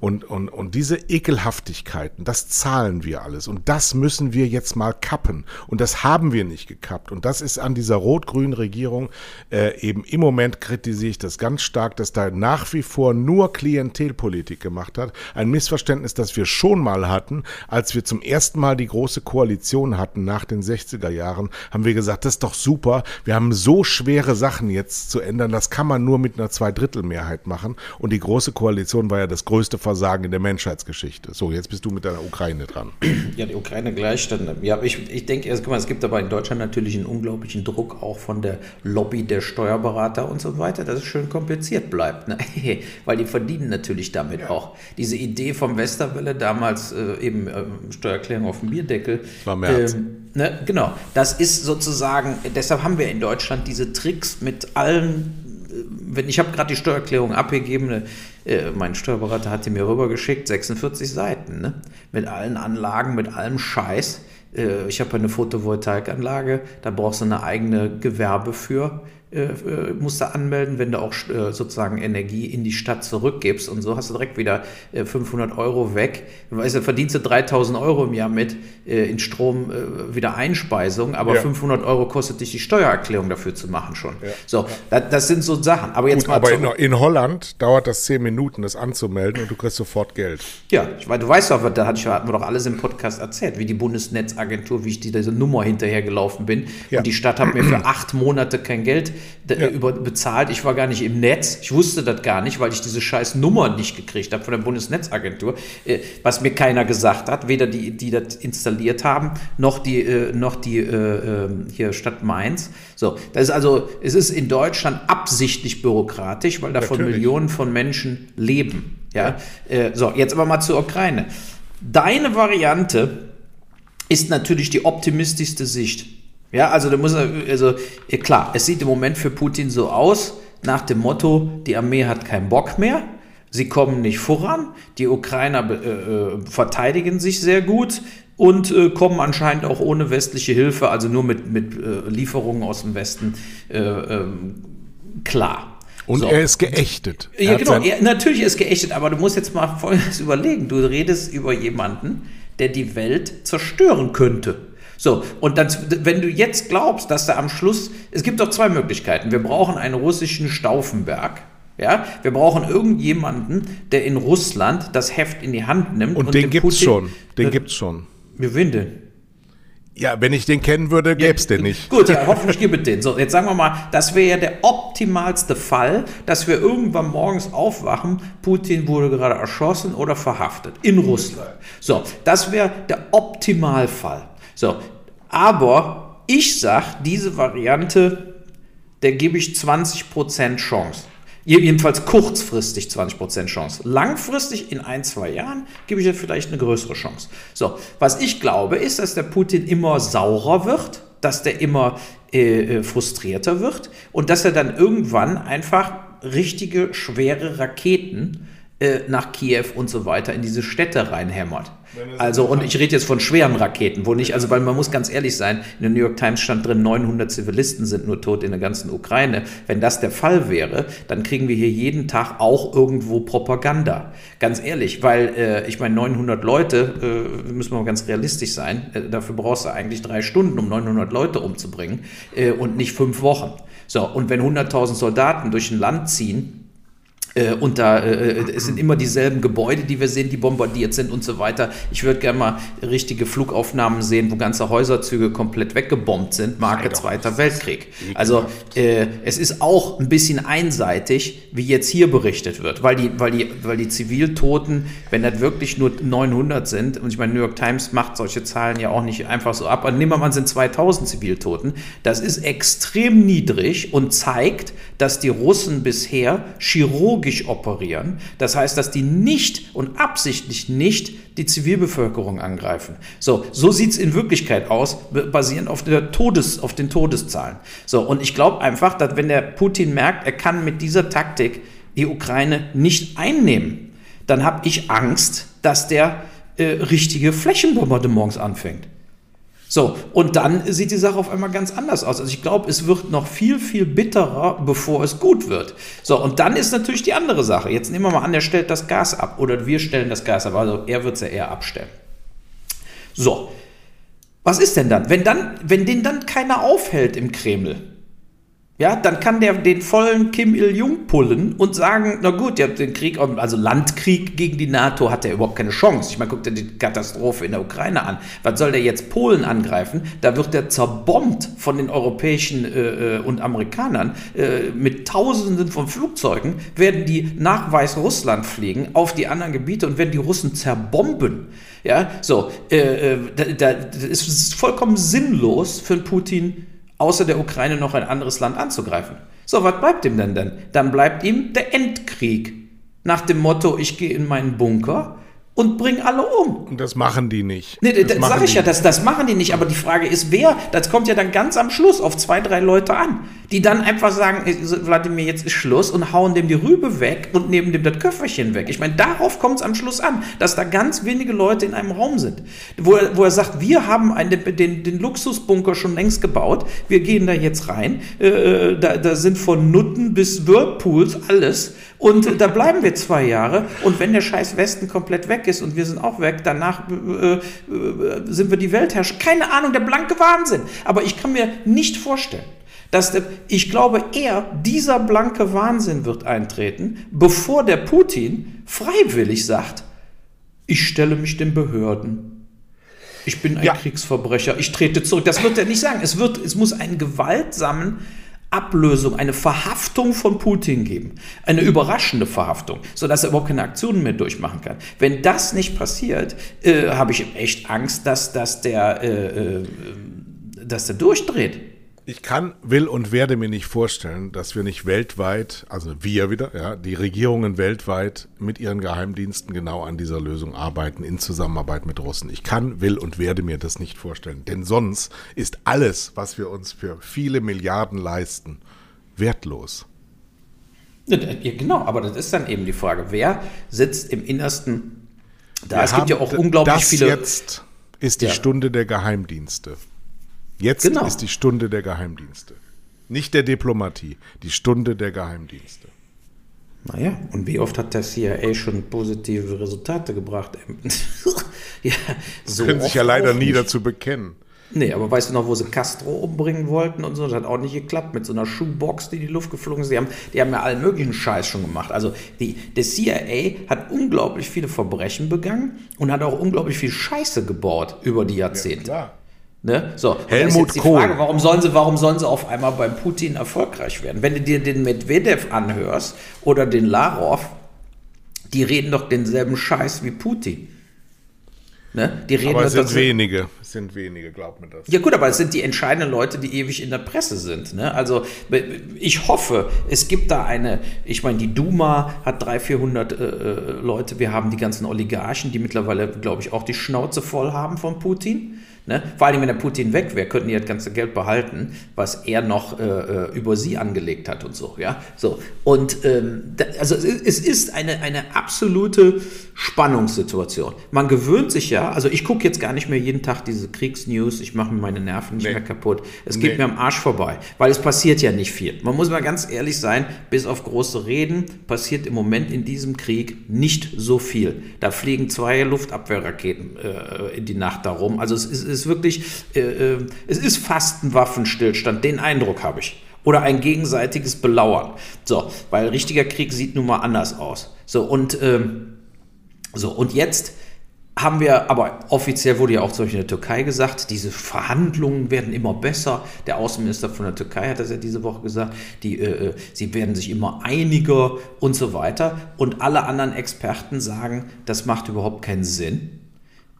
Und, und, und diese Ekelhaftigkeiten, das zahlen wir alles. Und das müssen wir jetzt mal kappen. Und das haben wir nicht gekappt. Und das ist an dieser rot-grünen Regierung äh, eben im Moment kritisiere ich das ganz stark, dass da nach wie vor nur Klientelpolitik gemacht hat. Ein Missverständnis, das wir schon mal hatten, als wir zum ersten Mal die große Koalition hatten nach den 60er Jahren, haben wir gesagt, das ist doch super. Wir haben so schwere Sachen jetzt zu ändern. Das kann man nur mit einer Zweidrittelmehrheit machen. Und die Große Koalition war ja das größte Versagen in der Menschheitsgeschichte. So, jetzt bist du mit deiner Ukraine dran. Ja, die Ukraine gleich dann. Ja, ich, ich denke, guck mal, es gibt aber in Deutschland natürlich einen unglaublichen Druck auch von der Lobby der Steuerberater und so weiter, dass es schön kompliziert bleibt. Ne? Weil die verdienen natürlich damit ja. auch. Diese Idee vom Westerwelle damals äh, eben äh, Steuererklärung auf dem Bierdeckel. Das war März. Ähm, ne, genau. Das ist sozusagen, deshalb haben wir in Deutschland diese Tricks mit allen wenn ich habe gerade die Steuererklärung abgegeben, äh, mein Steuerberater hat die mir rübergeschickt, 46 Seiten, ne? mit allen Anlagen, mit allem Scheiß. Äh, ich habe eine Photovoltaikanlage, da brauchst du eine eigene Gewerbe für. Äh, äh, musst du anmelden, wenn du auch äh, sozusagen Energie in die Stadt zurückgibst und so hast du direkt wieder äh, 500 Euro weg. Weißt du, verdienst du 3000 Euro im Jahr mit äh, in Strom äh, wieder Einspeisung, aber ja. 500 Euro kostet dich die Steuererklärung dafür zu machen schon. Ja. So, ja. Das, das, sind so Sachen. Aber jetzt Gut, mal aber in, in, Holland dauert das 10 Minuten, das anzumelden und du kriegst sofort Geld. Ja, ich, weil du weißt doch, da hatten wir doch alles im Podcast erzählt, wie die Bundesnetzagentur, wie ich diese Nummer hinterhergelaufen bin und die Stadt hat mir für acht Monate kein Geld ja. über, bezahlt. Ich war gar nicht im Netz. Ich wusste das gar nicht, weil ich diese scheiß Nummer nicht gekriegt habe von der Bundesnetzagentur, äh, was mir keiner gesagt hat. Weder die, die das installiert haben, noch die, äh, noch die äh, ähm, hier Stadt Mainz. So, das ist also, es ist in Deutschland absichtlich bürokratisch, weil davon Natürlich. Millionen von Menschen leben. Ja, ja. Äh, so, jetzt aber mal zur Ukraine. Deine Variante ist natürlich die optimistischste Sicht. Ja, also da muss also klar, es sieht im Moment für Putin so aus, nach dem Motto, die Armee hat keinen Bock mehr, sie kommen nicht voran, die Ukrainer äh, äh, verteidigen sich sehr gut und äh, kommen anscheinend auch ohne westliche Hilfe, also nur mit, mit äh, Lieferungen aus dem Westen äh, ähm, klar. Und so. er ist geächtet. Ja, genau, er, natürlich ist geächtet, aber du musst jetzt mal Folgendes überlegen. Du redest über jemanden, der die Welt zerstören könnte. So, und dann, wenn du jetzt glaubst, dass da am Schluss, es gibt doch zwei Möglichkeiten. Wir brauchen einen russischen Stauffenberg. Ja, wir brauchen irgendjemanden, der in Russland das Heft in die Hand nimmt. Und, und den gibt's Putin, schon. Den äh, gibt's schon. Wir wen denn? Ja, wenn ich den kennen würde, gäbe es ja, den nicht. Gut, ja, hoffentlich gibt es den. So, jetzt sagen wir mal, das wäre ja der optimalste Fall, dass wir irgendwann morgens aufwachen, Putin wurde gerade erschossen oder verhaftet in Russland. So, das wäre der Optimalfall. So, aber ich sage, diese Variante, der gebe ich 20% Chance. Jedenfalls kurzfristig 20% Chance. Langfristig in ein, zwei Jahren gebe ich dir vielleicht eine größere Chance. So, was ich glaube, ist, dass der Putin immer saurer wird, dass der immer äh, äh frustrierter wird und dass er dann irgendwann einfach richtige schwere Raketen äh, nach Kiew und so weiter in diese Städte reinhämmert. Also, und ich rede jetzt von schweren Raketen, wo nicht, also, weil man muss ganz ehrlich sein, in der New York Times stand drin, 900 Zivilisten sind nur tot in der ganzen Ukraine. Wenn das der Fall wäre, dann kriegen wir hier jeden Tag auch irgendwo Propaganda. Ganz ehrlich, weil, äh, ich meine, 900 Leute, äh, müssen wir mal ganz realistisch sein, äh, dafür brauchst du eigentlich drei Stunden, um 900 Leute umzubringen äh, und nicht fünf Wochen. So, und wenn 100.000 Soldaten durch ein Land ziehen, äh, und da äh, es sind immer dieselben Gebäude, die wir sehen, die bombardiert sind und so weiter. Ich würde gerne mal richtige Flugaufnahmen sehen, wo ganze Häuserzüge komplett weggebombt sind, Marke Zweiter Weltkrieg. Also äh, es ist auch ein bisschen einseitig, wie jetzt hier berichtet wird, weil die, weil die, weil die Ziviltoten, wenn das wirklich nur 900 sind, und ich meine, New York Times macht solche Zahlen ja auch nicht einfach so ab, aber nehmen wir mal, sind 2000 Ziviltoten, das ist extrem niedrig und zeigt, dass die Russen bisher chirurgisch chirurgisch operieren. Das heißt, dass die nicht und absichtlich nicht die Zivilbevölkerung angreifen. So, so sieht es in Wirklichkeit aus, basierend auf, der Todes, auf den Todeszahlen. So, und ich glaube einfach, dass wenn der Putin merkt, er kann mit dieser Taktik die Ukraine nicht einnehmen, dann habe ich Angst, dass der äh, richtige Flächenbombardements anfängt. So, und dann sieht die Sache auf einmal ganz anders aus. Also ich glaube, es wird noch viel, viel bitterer, bevor es gut wird. So, und dann ist natürlich die andere Sache. Jetzt nehmen wir mal an, er stellt das Gas ab oder wir stellen das Gas ab. Also er wird es ja eher abstellen. So, was ist denn dann? Wenn, dann? wenn den dann keiner aufhält im Kreml, Ja, dann kann der den vollen Kim Il-jung pullen und sagen, na gut, der den Krieg, also Landkrieg gegen die NATO hat er überhaupt keine Chance. Ich meine, guck dir die Katastrophe in der Ukraine an. Was soll der jetzt Polen angreifen? Da wird er zerbombt von den Europäischen äh, äh, und Amerikanern. Äh, mit Tausenden von Flugzeugen werden die nach Weißrussland fliegen, auf die anderen Gebiete und werden die Russen zerbomben. Ja, so, äh, äh da, da, das ist vollkommen sinnlos für Putin außer der Ukraine noch ein anderes Land anzugreifen. So, was bleibt ihm denn denn? Dann bleibt ihm der Endkrieg. Nach dem Motto, ich gehe in meinen Bunker und bringen alle um. Und das machen die nicht. Nee, das, das sage ich ja, das, das machen die nicht. Aber die Frage ist, wer? Das kommt ja dann ganz am Schluss auf zwei, drei Leute an, die dann einfach sagen, Wladimir, jetzt ist Schluss und hauen dem die Rübe weg und nehmen dem das Köfferchen weg. Ich meine, darauf kommt es am Schluss an, dass da ganz wenige Leute in einem Raum sind. Wo er, wo er sagt, wir haben einen, den, den Luxusbunker schon längst gebaut, wir gehen da jetzt rein, äh, äh da, da sind von Nutten bis Whirlpools alles und da bleiben wir zwei Jahre. Und wenn der scheiß Westen komplett weg ist und wir sind auch weg, danach äh, äh, sind wir die Weltherrscher. Keine Ahnung, der blanke Wahnsinn. Aber ich kann mir nicht vorstellen, dass der, ich glaube eher, dieser blanke Wahnsinn wird eintreten, bevor der Putin freiwillig sagt, ich stelle mich den Behörden. Ich bin ein ja. Kriegsverbrecher, ich trete zurück. Das wird er nicht sagen. Es, wird, es muss einen gewaltsamen Ablösung, eine Verhaftung von Putin geben. Eine überraschende Verhaftung, sodass er überhaupt keine Aktionen mehr durchmachen kann. Wenn das nicht passiert, äh, habe ich echt Angst, dass, dass, der, äh, äh, dass der durchdreht. Ich kann, will und werde mir nicht vorstellen, dass wir nicht weltweit, also wir wieder, ja, die Regierungen weltweit mit ihren Geheimdiensten genau an dieser Lösung arbeiten in Zusammenarbeit mit Russen. Ich kann, will und werde mir das nicht vorstellen, denn sonst ist alles, was wir uns für viele Milliarden leisten, wertlos. Ja, genau, aber das ist dann eben die Frage, wer sitzt im Innersten da? Wir es gibt ja auch unglaublich das viele. Jetzt ist die ja. Stunde der Geheimdienste. Jetzt genau. ist die Stunde der Geheimdienste. Nicht der Diplomatie, die Stunde der Geheimdienste. Naja, und wie oft hat der CIA schon positive Resultate gebracht? ja, so können sich ja leider nie dazu bekennen. Nee, aber weißt du noch, wo sie Castro umbringen wollten und so? Das hat auch nicht geklappt mit so einer Schuhbox, die in die Luft geflogen ist. Die haben, die haben ja allen möglichen Scheiß schon gemacht. Also die, der CIA hat unglaublich viele Verbrechen begangen und hat auch unglaublich viel Scheiße gebaut über die Jahrzehnte. Ja. Ne? So, Helmut die Kohl. Frage, warum sollen, sie, warum sollen sie auf einmal beim Putin erfolgreich werden? Wenn du dir den Medvedev anhörst oder den Larov, die reden doch denselben Scheiß wie Putin. Ne? Die reden aber es sind wenige, es sind wenige, glaubt mir das. Ja gut, aber es sind die entscheidenden Leute, die ewig in der Presse sind. Ne? Also ich hoffe, es gibt da eine, ich meine, die Duma hat 300, 400 äh, äh, Leute, wir haben die ganzen Oligarchen, die mittlerweile, glaube ich, auch die Schnauze voll haben von Putin. Ne? Vor allem, wenn der Putin weg wäre, könnten die das ganze Geld behalten, was er noch äh, äh, über sie angelegt hat und so. Ja? so. Und ähm, da, also es ist eine, eine absolute Spannungssituation. Man gewöhnt sich ja, also ich gucke jetzt gar nicht mehr jeden Tag diese Kriegsnews, ich mache mir meine Nerven nicht nee. mehr kaputt. Es nee. geht mir am Arsch vorbei, weil es passiert ja nicht viel. Man muss mal ganz ehrlich sein, bis auf große Reden passiert im Moment in diesem Krieg nicht so viel. Da fliegen zwei Luftabwehrraketen äh, in die Nacht darum. Also es ist ist wirklich, äh, äh, es ist fast ein Waffenstillstand, den Eindruck habe ich. Oder ein gegenseitiges Belauern. So, weil richtiger Krieg sieht nun mal anders aus. So, und, ähm, so, und jetzt haben wir, aber offiziell wurde ja auch zum Beispiel in der Türkei gesagt, diese Verhandlungen werden immer besser. Der Außenminister von der Türkei hat das ja diese Woche gesagt, die, äh, äh sie werden sich immer einiger und so weiter. Und alle anderen Experten sagen, das macht überhaupt keinen Sinn.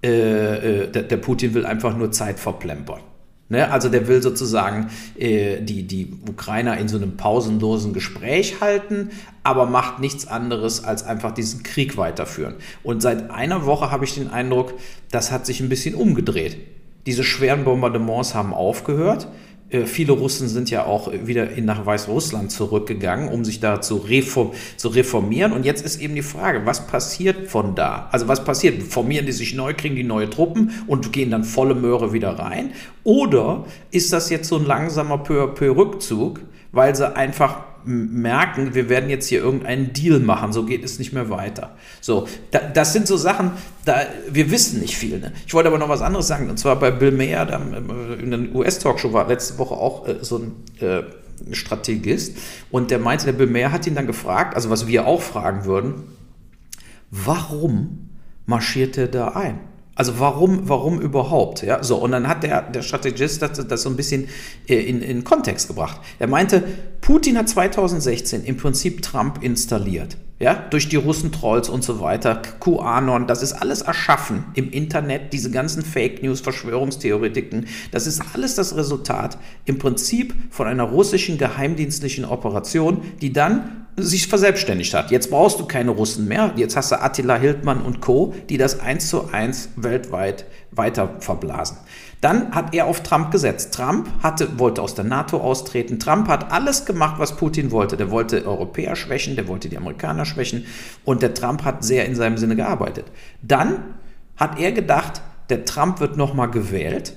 Äh, äh, der, der, Putin will einfach nur Zeit verplempern. Ne? Also der will sozusagen äh, die, die Ukrainer in so einem pausenlosen Gespräch halten, aber macht nichts anderes als einfach diesen Krieg weiterführen. Und seit einer Woche habe ich den Eindruck, das hat sich ein bisschen umgedreht. Diese schweren Bombardements haben aufgehört. Äh, viele Russen sind ja auch wieder in, nach Weißrussland zurückgegangen, um sich da zu, reform, zu reformieren. Und jetzt ist eben die Frage, was passiert von da? Also was passiert? Formieren die sich neu, kriegen die neue Truppen und gehen dann volle Möhre wieder rein? Oder ist das jetzt so ein langsamer Peu peu Rückzug, weil sie einfach merken, wir werden jetzt hier irgendeinen Deal machen, so geht es nicht mehr weiter. So, da, das sind so Sachen, da, wir wissen nicht viel. Ne? Ich wollte aber noch was anderes sagen, und zwar bei Bill Mayer, da, äh, in der US-Talkshow war letzte Woche auch äh, so ein äh, Strategist. Und der meinte, der Bemer hat ihn dann gefragt, also was wir auch fragen würden, warum marschiert er da ein? Also warum, warum überhaupt? Ja, so, und dann hat der, der Strategist das, das so ein bisschen äh, in, in Kontext gebracht. Er meinte, Putin hat 2016 im Prinzip Trump installiert. Ja, durch die Russen-Trolls und so weiter, QAnon, das ist alles erschaffen im Internet, diese ganzen Fake News, Verschwörungstheoretiken, das ist alles das Resultat im Prinzip von einer russischen geheimdienstlichen Operation, die dann sich verselbstständigt hat. Jetzt brauchst du keine Russen mehr. Jetzt hast du Attila Hildmann und Co., die das eins zu eins weltweit weiter verblasen. Dann hat er auf Trump gesetzt. Trump hatte, wollte aus der NATO austreten. Trump hat alles gemacht, was Putin wollte. Der wollte Europäer schwächen, der wollte die Amerikaner schwächen und der Trump hat sehr in seinem Sinne gearbeitet. Dann hat er gedacht, der Trump wird nochmal gewählt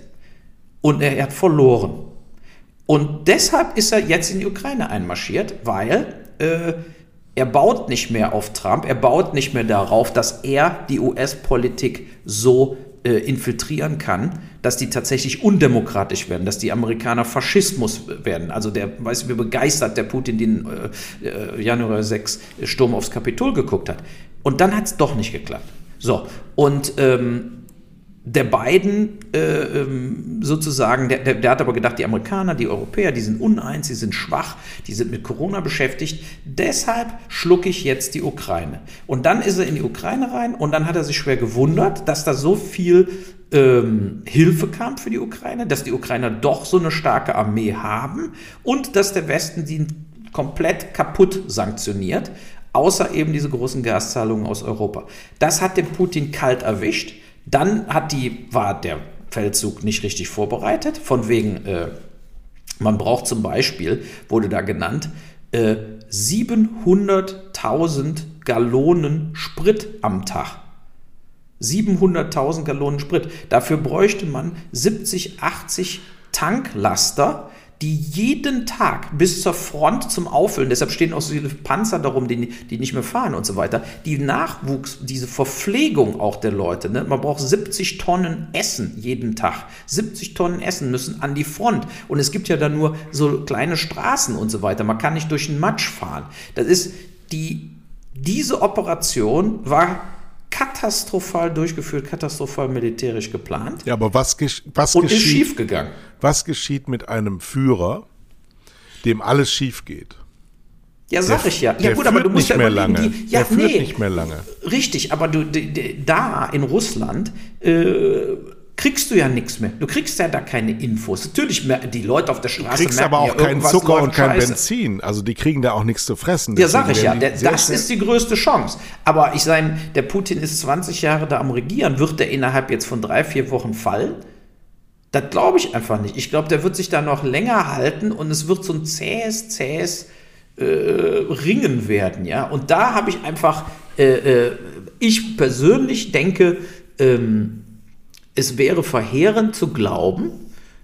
und er hat verloren. Und deshalb ist er jetzt in die Ukraine einmarschiert, weil äh, er baut nicht mehr auf Trump, er baut nicht mehr darauf, dass er die US-Politik so äh, infiltrieren kann, dass die tatsächlich undemokratisch werden, dass die Amerikaner Faschismus werden. Also der, weiß wie begeistert der Putin den äh, äh Januar 6 Sturm aufs Kapitol geguckt hat. Und dann hat es doch nicht geklappt. So, und ähm, der beiden äh, ähm, sozusagen, der, der, der, hat aber gedacht, die Amerikaner, die Europäer, die sind uneins, die sind schwach, die sind mit Corona beschäftigt. Deshalb schlucke ich jetzt die Ukraine. Und dann ist er in die Ukraine rein und dann hat er sich schwer gewundert, dass da so viel ähm, Hilfe kam für die Ukraine, dass die Ukrainer doch so eine starke Armee haben und dass der Westen die komplett kaputt sanktioniert, außer eben diese großen Gaszahlungen aus Europa. Das hat den Putin kalt erwischt. Dann hat die, war der Feldzug nicht richtig vorbereitet, von wegen, äh, man braucht zum Beispiel, wurde da genannt, äh, 700.000 Gallonen Sprit am Tag. 700.000 Gallonen Sprit. Dafür bräuchte man 70, 80 Tanklaster die jeden Tag bis zur Front zum Auffüllen, deshalb stehen auch so viele Panzer darum, die, die nicht mehr fahren und so weiter, die Nachwuchs, diese Verpflegung auch der Leute, ne? man braucht 70 Tonnen Essen jeden Tag. 70 Tonnen Essen müssen an die Front und es gibt ja da nur so kleine Straßen und so weiter, man kann nicht durch den Matsch fahren. Das ist die, diese Operation war katastrophal durchgeführt, katastrophal militärisch geplant. Ja, aber was, was und geschieht? ist schiefgegangen. Was geschieht mit einem Führer, dem alles schief geht? Ja, sag ich ja. Ja gut, aber du musst nicht ja mehr lange. Die, ja, der führt nee, nicht mehr lange. Richtig, aber du da in Russland äh, kriegst du ja nichts mehr. Du kriegst ja da keine Infos. Natürlich, die Leute auf der Straße du kriegst aber auch ja, keinen Zucker und kein Scheiße. Benzin. Also die kriegen da auch nichts zu fressen. Ja, sag ich ja. Der, das ist die größte Chance. Aber ich sage, der Putin ist 20 Jahre da am Regieren. Wird der innerhalb jetzt von drei, vier Wochen fallen? Das glaube ich einfach nicht. Ich glaube, der wird sich da noch länger halten und es wird so ein zähes, zähes äh, Ringen werden. ja. Und da habe ich einfach, äh, äh, ich persönlich denke, ähm, es wäre verheerend zu glauben,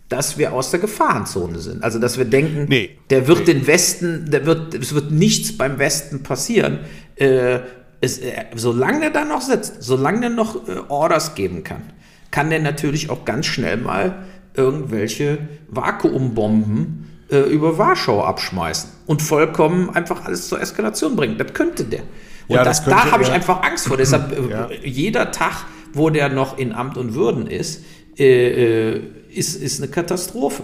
dass wir aus der Gefahrenzone sind. Also dass wir denken, nee, der wird nee. den Westen, der wird, es wird nichts beim Westen passieren. Äh, es, äh, solange er da noch sitzt, solange er noch äh, Orders geben kann, kann der natürlich auch ganz schnell mal irgendwelche Vakuumbomben äh, über Warschau abschmeißen und vollkommen einfach alles zur Eskalation bringen. Das könnte der. Und ja, das, das da habe ich einfach Angst vor. Deshalb äh, ja. jeder Tag wo der noch in Amt und Würden ist, äh, äh, ist, ist eine Katastrophe.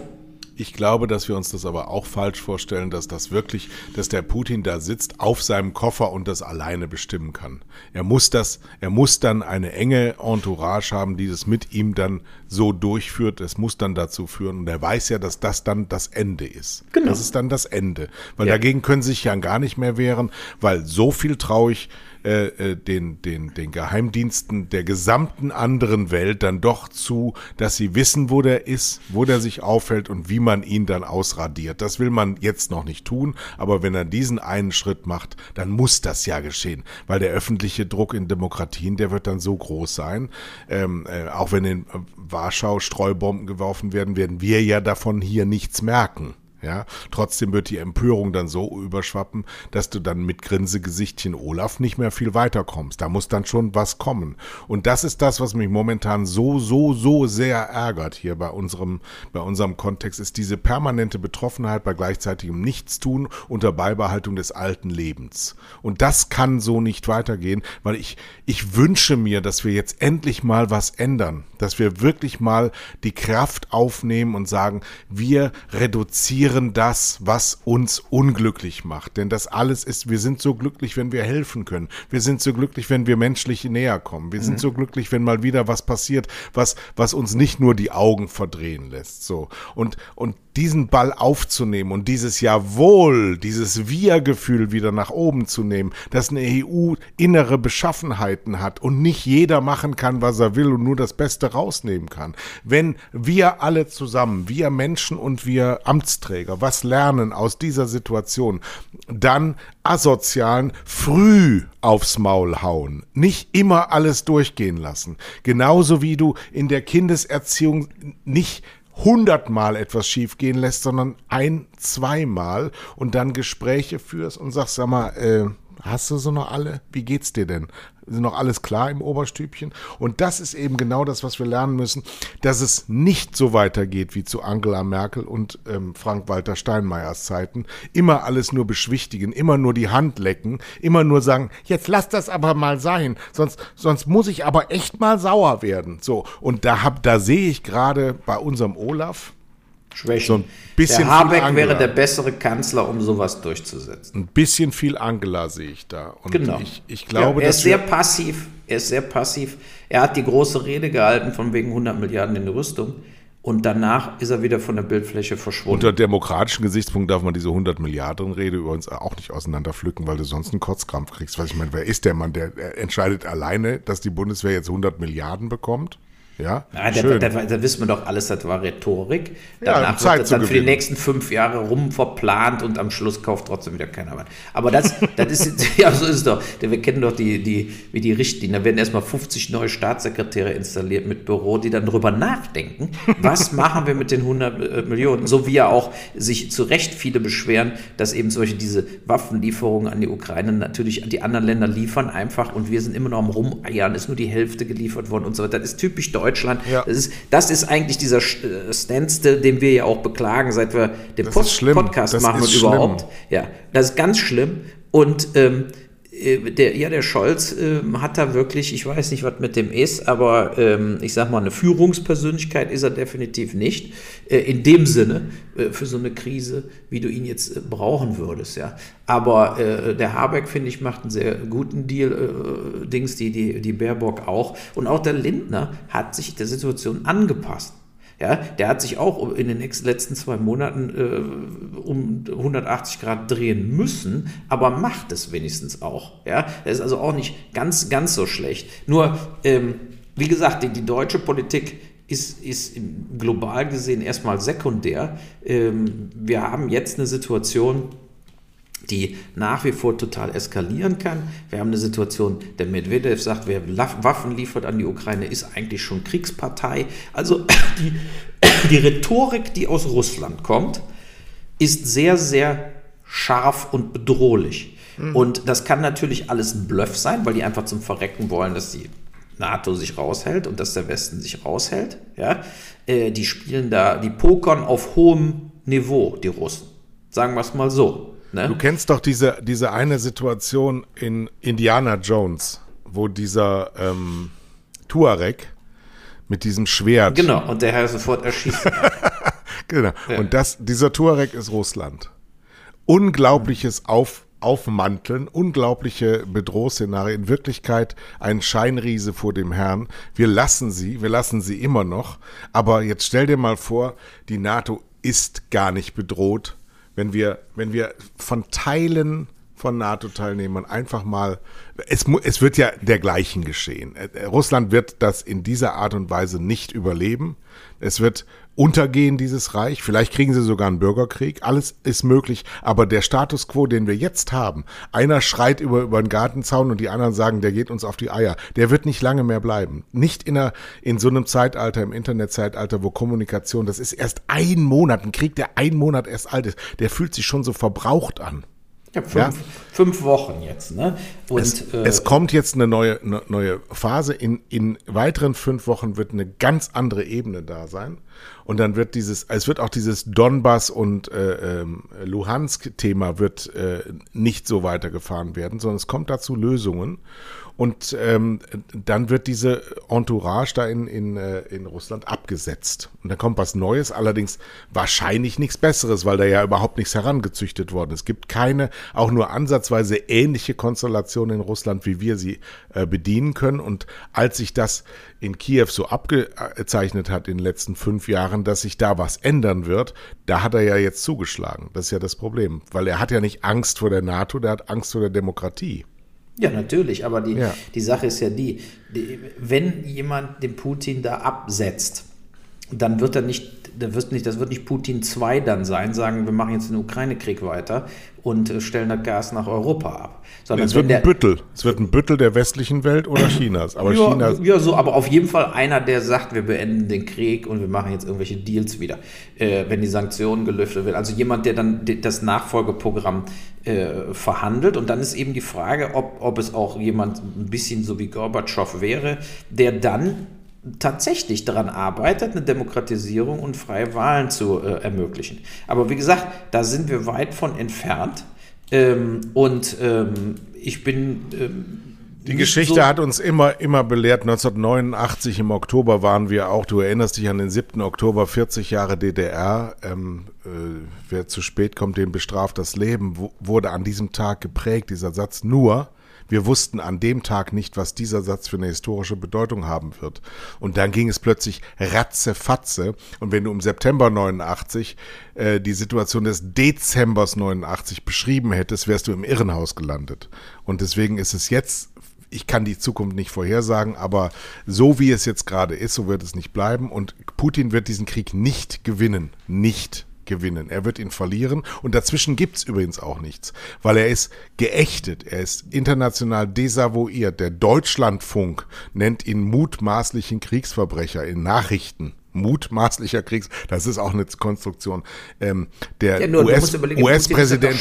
Ich glaube, dass wir uns das aber auch falsch vorstellen, dass das wirklich, dass der Putin da sitzt auf seinem Koffer und das alleine bestimmen kann. Er muss das, er muss dann eine enge Entourage haben, die das mit ihm dann so durchführt. Es muss dann dazu führen. Und er weiß ja, dass das dann das Ende ist. Genau. Das ist dann das Ende. Weil ja. dagegen können sich ja gar nicht mehr wehren, weil so viel traue ich äh, äh, den, den, den Geheimdiensten der gesamten anderen Welt dann doch zu, dass sie wissen, wo der ist, wo der sich aufhält und wie man ihn dann ausradiert. Das will man jetzt noch nicht tun, aber wenn er diesen einen Schritt macht, dann muss das ja geschehen, weil der öffentliche Druck in Demokratien, der wird dann so groß sein. Ähm, äh, auch wenn in Warschau Streubomben geworfen werden, werden wir ja davon hier nichts merken. Ja, trotzdem wird die Empörung dann so überschwappen, dass du dann mit Grinsegesichtchen Olaf nicht mehr viel weiterkommst. Da muss dann schon was kommen. Und das ist das, was mich momentan so, so, so sehr ärgert hier bei unserem, bei unserem Kontext, ist diese permanente Betroffenheit bei gleichzeitigem Nichtstun unter Beibehaltung des alten Lebens. Und das kann so nicht weitergehen, weil ich, ich wünsche mir, dass wir jetzt endlich mal was ändern, dass wir wirklich mal die Kraft aufnehmen und sagen, wir reduzieren ignorieren das, was uns unglücklich macht. Denn das alles ist, wir sind so glücklich, wenn wir helfen können. Wir sind so glücklich, wenn wir menschlich näher kommen. Wir sind mhm. so glücklich, wenn mal wieder was passiert, was, was uns nicht nur die Augen verdrehen lässt. So. Und, und diesen Ball aufzunehmen und dieses Jawohl, dieses Wir-Gefühl wieder nach oben zu nehmen, dass eine EU innere Beschaffenheiten hat und nicht jeder machen kann, was er will und nur das Beste rausnehmen kann. Wenn wir alle zusammen, wir Menschen und wir Amtsträger, was lernen aus dieser Situation, dann Asozialen früh aufs Maul hauen, nicht immer alles durchgehen lassen. Genauso wie du in der Kindeserziehung nicht hundertmal etwas schiefgehen lässt, sondern ein, zweimal und dann Gespräche führst und sagst, sag mal, äh, hast du so noch alle? Wie geht's dir denn? Ist noch alles klar im Oberstübchen? Und das ist eben genau das, was wir lernen müssen, dass es nicht so weitergeht wie zu Angela Merkel und ähm, Frank-Walter Steinmeiers Zeiten. Immer alles nur beschwichtigen, immer nur die Hand lecken, immer nur sagen, jetzt lass das aber mal sein, sonst, sonst muss ich aber echt mal sauer werden. So. Und da da sehe ich gerade bei unserem Olaf, Schwächen. So ein bisschen der Habeck wäre der bessere Kanzler, um sowas durchzusetzen. Ein bisschen viel Angela sehe ich da. Und genau. Ich, ich glaube, ja, er ist sehr passiv. Er ist sehr passiv. Er hat die große Rede gehalten von wegen 100 Milliarden in die Rüstung. Und danach ist er wieder von der Bildfläche verschwunden. Unter demokratischen Gesichtspunkt darf man diese 100 Milliarden Rede übrigens auch nicht auseinanderpflücken, weil du sonst einen Kotzkrampf kriegst. Was ich meine, wer ist der Mann, der entscheidet alleine, dass die Bundeswehr jetzt 100 Milliarden bekommt? Ja, ja da, da, da, wissen wir doch alles, das war Rhetorik. Danach ja, wird das dann für die nächsten fünf Jahre rum verplant und am Schluss kauft trotzdem wieder keiner was. Aber das, das ist, ja, so ist es doch. Wir kennen doch die, die, wie die Richtlinien. Da werden erstmal 50 neue Staatssekretäre installiert mit Büro, die dann drüber nachdenken, was machen wir mit den 100 äh, Millionen? So wie ja auch sich zu Recht viele beschweren, dass eben solche diese Waffenlieferungen an die Ukraine natürlich die anderen Länder liefern einfach und wir sind immer noch am Rumeiern, ist nur die Hälfte geliefert worden und so weiter. Das ist typisch deutsch Deutschland. Ja. Das, ist, das ist eigentlich dieser äh, Standstill, den wir ja auch beklagen, seit wir den Post Podcast das machen und schlimm. überhaupt. Ja, das ist ganz schlimm. Und ähm, äh, der, ja, der Scholz äh, hat da wirklich, ich weiß nicht, was mit dem ist, aber ähm, ich sag mal, eine Führungspersönlichkeit ist er definitiv nicht. Äh, in dem Sinne, äh, für so eine Krise, wie du ihn jetzt äh, brauchen würdest, ja. Aber äh, der Habeck, finde ich, macht einen sehr guten Deal, Dings, die, die, die Baerbock auch. Und auch der Lindner hat sich der Situation angepasst. Ja, der hat sich auch in den letzten zwei Monaten äh, um 180 Grad drehen müssen, aber macht es wenigstens auch. Ja, das ist also auch nicht ganz, ganz so schlecht. Nur, ähm, wie gesagt, die, die deutsche Politik ist, ist global gesehen erstmal sekundär. Ähm, wir haben jetzt eine Situation, die nach wie vor total eskalieren kann. Wir haben eine Situation, der Medvedev sagt, wer Waffen liefert an die Ukraine, ist eigentlich schon Kriegspartei. Also die, die Rhetorik, die aus Russland kommt, ist sehr, sehr scharf und bedrohlich. Mhm. Und das kann natürlich alles ein Bluff sein, weil die einfach zum Verrecken wollen, dass die NATO sich raushält und dass der Westen sich raushält. Ja? Äh, die spielen da, die pokern auf hohem Niveau, die Russen. Sagen wir es mal so. Ne? Du kennst doch diese, diese eine Situation in Indiana Jones, wo dieser ähm, Tuareg mit diesem Schwert. Genau, und der Herr sofort erschießt. genau. Ja. Und das, dieser Tuareg ist Russland. Unglaubliches Auf, Aufmanteln, unglaubliche Bedrohungsszenarien. In Wirklichkeit ein Scheinriese vor dem Herrn. Wir lassen sie, wir lassen sie immer noch. Aber jetzt stell dir mal vor, die NATO ist gar nicht bedroht wenn wir, wenn wir von Teilen von NATO-Teilnehmern einfach mal, es, es wird ja dergleichen geschehen. Äh, Russland wird das in dieser Art und Weise nicht überleben. Es wird untergehen, dieses Reich. Vielleicht kriegen sie sogar einen Bürgerkrieg. Alles ist möglich. Aber der Status quo, den wir jetzt haben, einer schreit über, über den Gartenzaun und die anderen sagen, der geht uns auf die Eier, der wird nicht lange mehr bleiben. Nicht in, einer, in so einem Zeitalter, im Internetzeitalter, wo Kommunikation, das ist erst ein Monat, ein Krieg, der ein Monat erst alt ist, der fühlt sich schon so verbraucht an. Ja, fünf, ja. fünf Wochen jetzt. Ne? Und, es, äh, es kommt jetzt eine neue, eine neue Phase. In, in weiteren fünf Wochen wird eine ganz andere Ebene da sein. Und dann wird dieses, es wird auch dieses Donbass und äh, äh, Luhansk-Thema wird äh, nicht so weitergefahren werden, sondern es kommt dazu Lösungen. Und ähm, dann wird diese Entourage da in, in, äh, in Russland abgesetzt. Und dann kommt was Neues, allerdings wahrscheinlich nichts Besseres, weil da ja überhaupt nichts herangezüchtet worden ist. Es gibt keine, auch nur ansatzweise ähnliche Konstellation in Russland, wie wir sie äh, bedienen können. Und als sich das in Kiew so abgezeichnet hat in den letzten fünf Jahren, dass sich da was ändern wird, da hat er ja jetzt zugeschlagen. Das ist ja das Problem. Weil er hat ja nicht Angst vor der NATO, der hat Angst vor der Demokratie. Ja, natürlich, aber die, ja. die Sache ist ja die, die, wenn jemand den Putin da absetzt, dann wird er nicht da wird nicht, das wird nicht Putin 2 dann sein, sagen, wir machen jetzt den Ukraine-Krieg weiter und äh, stellen das Gas nach Europa ab. Sondern es wird ein Büttel. Es wird ein Büttel der westlichen Welt oder Chinas. Aber ja, China ja, so, aber auf jeden Fall einer, der sagt, wir beenden den Krieg und wir machen jetzt irgendwelche Deals wieder, äh, wenn die Sanktionen gelüftet werden. Also jemand, der dann das Nachfolgeprogramm äh, verhandelt. Und dann ist eben die Frage, ob, ob es auch jemand ein bisschen so wie Gorbatschow wäre, der dann tatsächlich daran arbeitet, eine Demokratisierung und freie Wahlen zu äh, ermöglichen. Aber wie gesagt, da sind wir weit von entfernt. Ähm, und ähm, ich bin. Ähm, die Geschichte so hat uns immer, immer belehrt. 1989 im Oktober waren wir auch, du erinnerst dich an den 7. Oktober, 40 Jahre DDR. Ähm, äh, wer zu spät kommt, dem bestraft das Leben, wurde an diesem Tag geprägt, dieser Satz nur wir wussten an dem Tag nicht, was dieser Satz für eine historische Bedeutung haben wird. Und dann ging es plötzlich ratzefatze. Und wenn du im September 89 äh, die Situation des Dezembers 89 beschrieben hättest, wärst du im Irrenhaus gelandet. Und deswegen ist es jetzt ich kann die Zukunft nicht vorhersagen, aber so wie es jetzt gerade ist, so wird es nicht bleiben. Und Putin wird diesen Krieg nicht gewinnen. Nicht gewinnen. Er wird ihn verlieren und dazwischen gibt's übrigens auch nichts, weil er ist geächtet, er ist international desavouiert. Der Deutschlandfunk nennt ihn mutmaßlichen Kriegsverbrecher in Nachrichten mutmaßlicher Kriegs, das ist auch eine Konstruktion. Ähm, der ja, US-Präsident US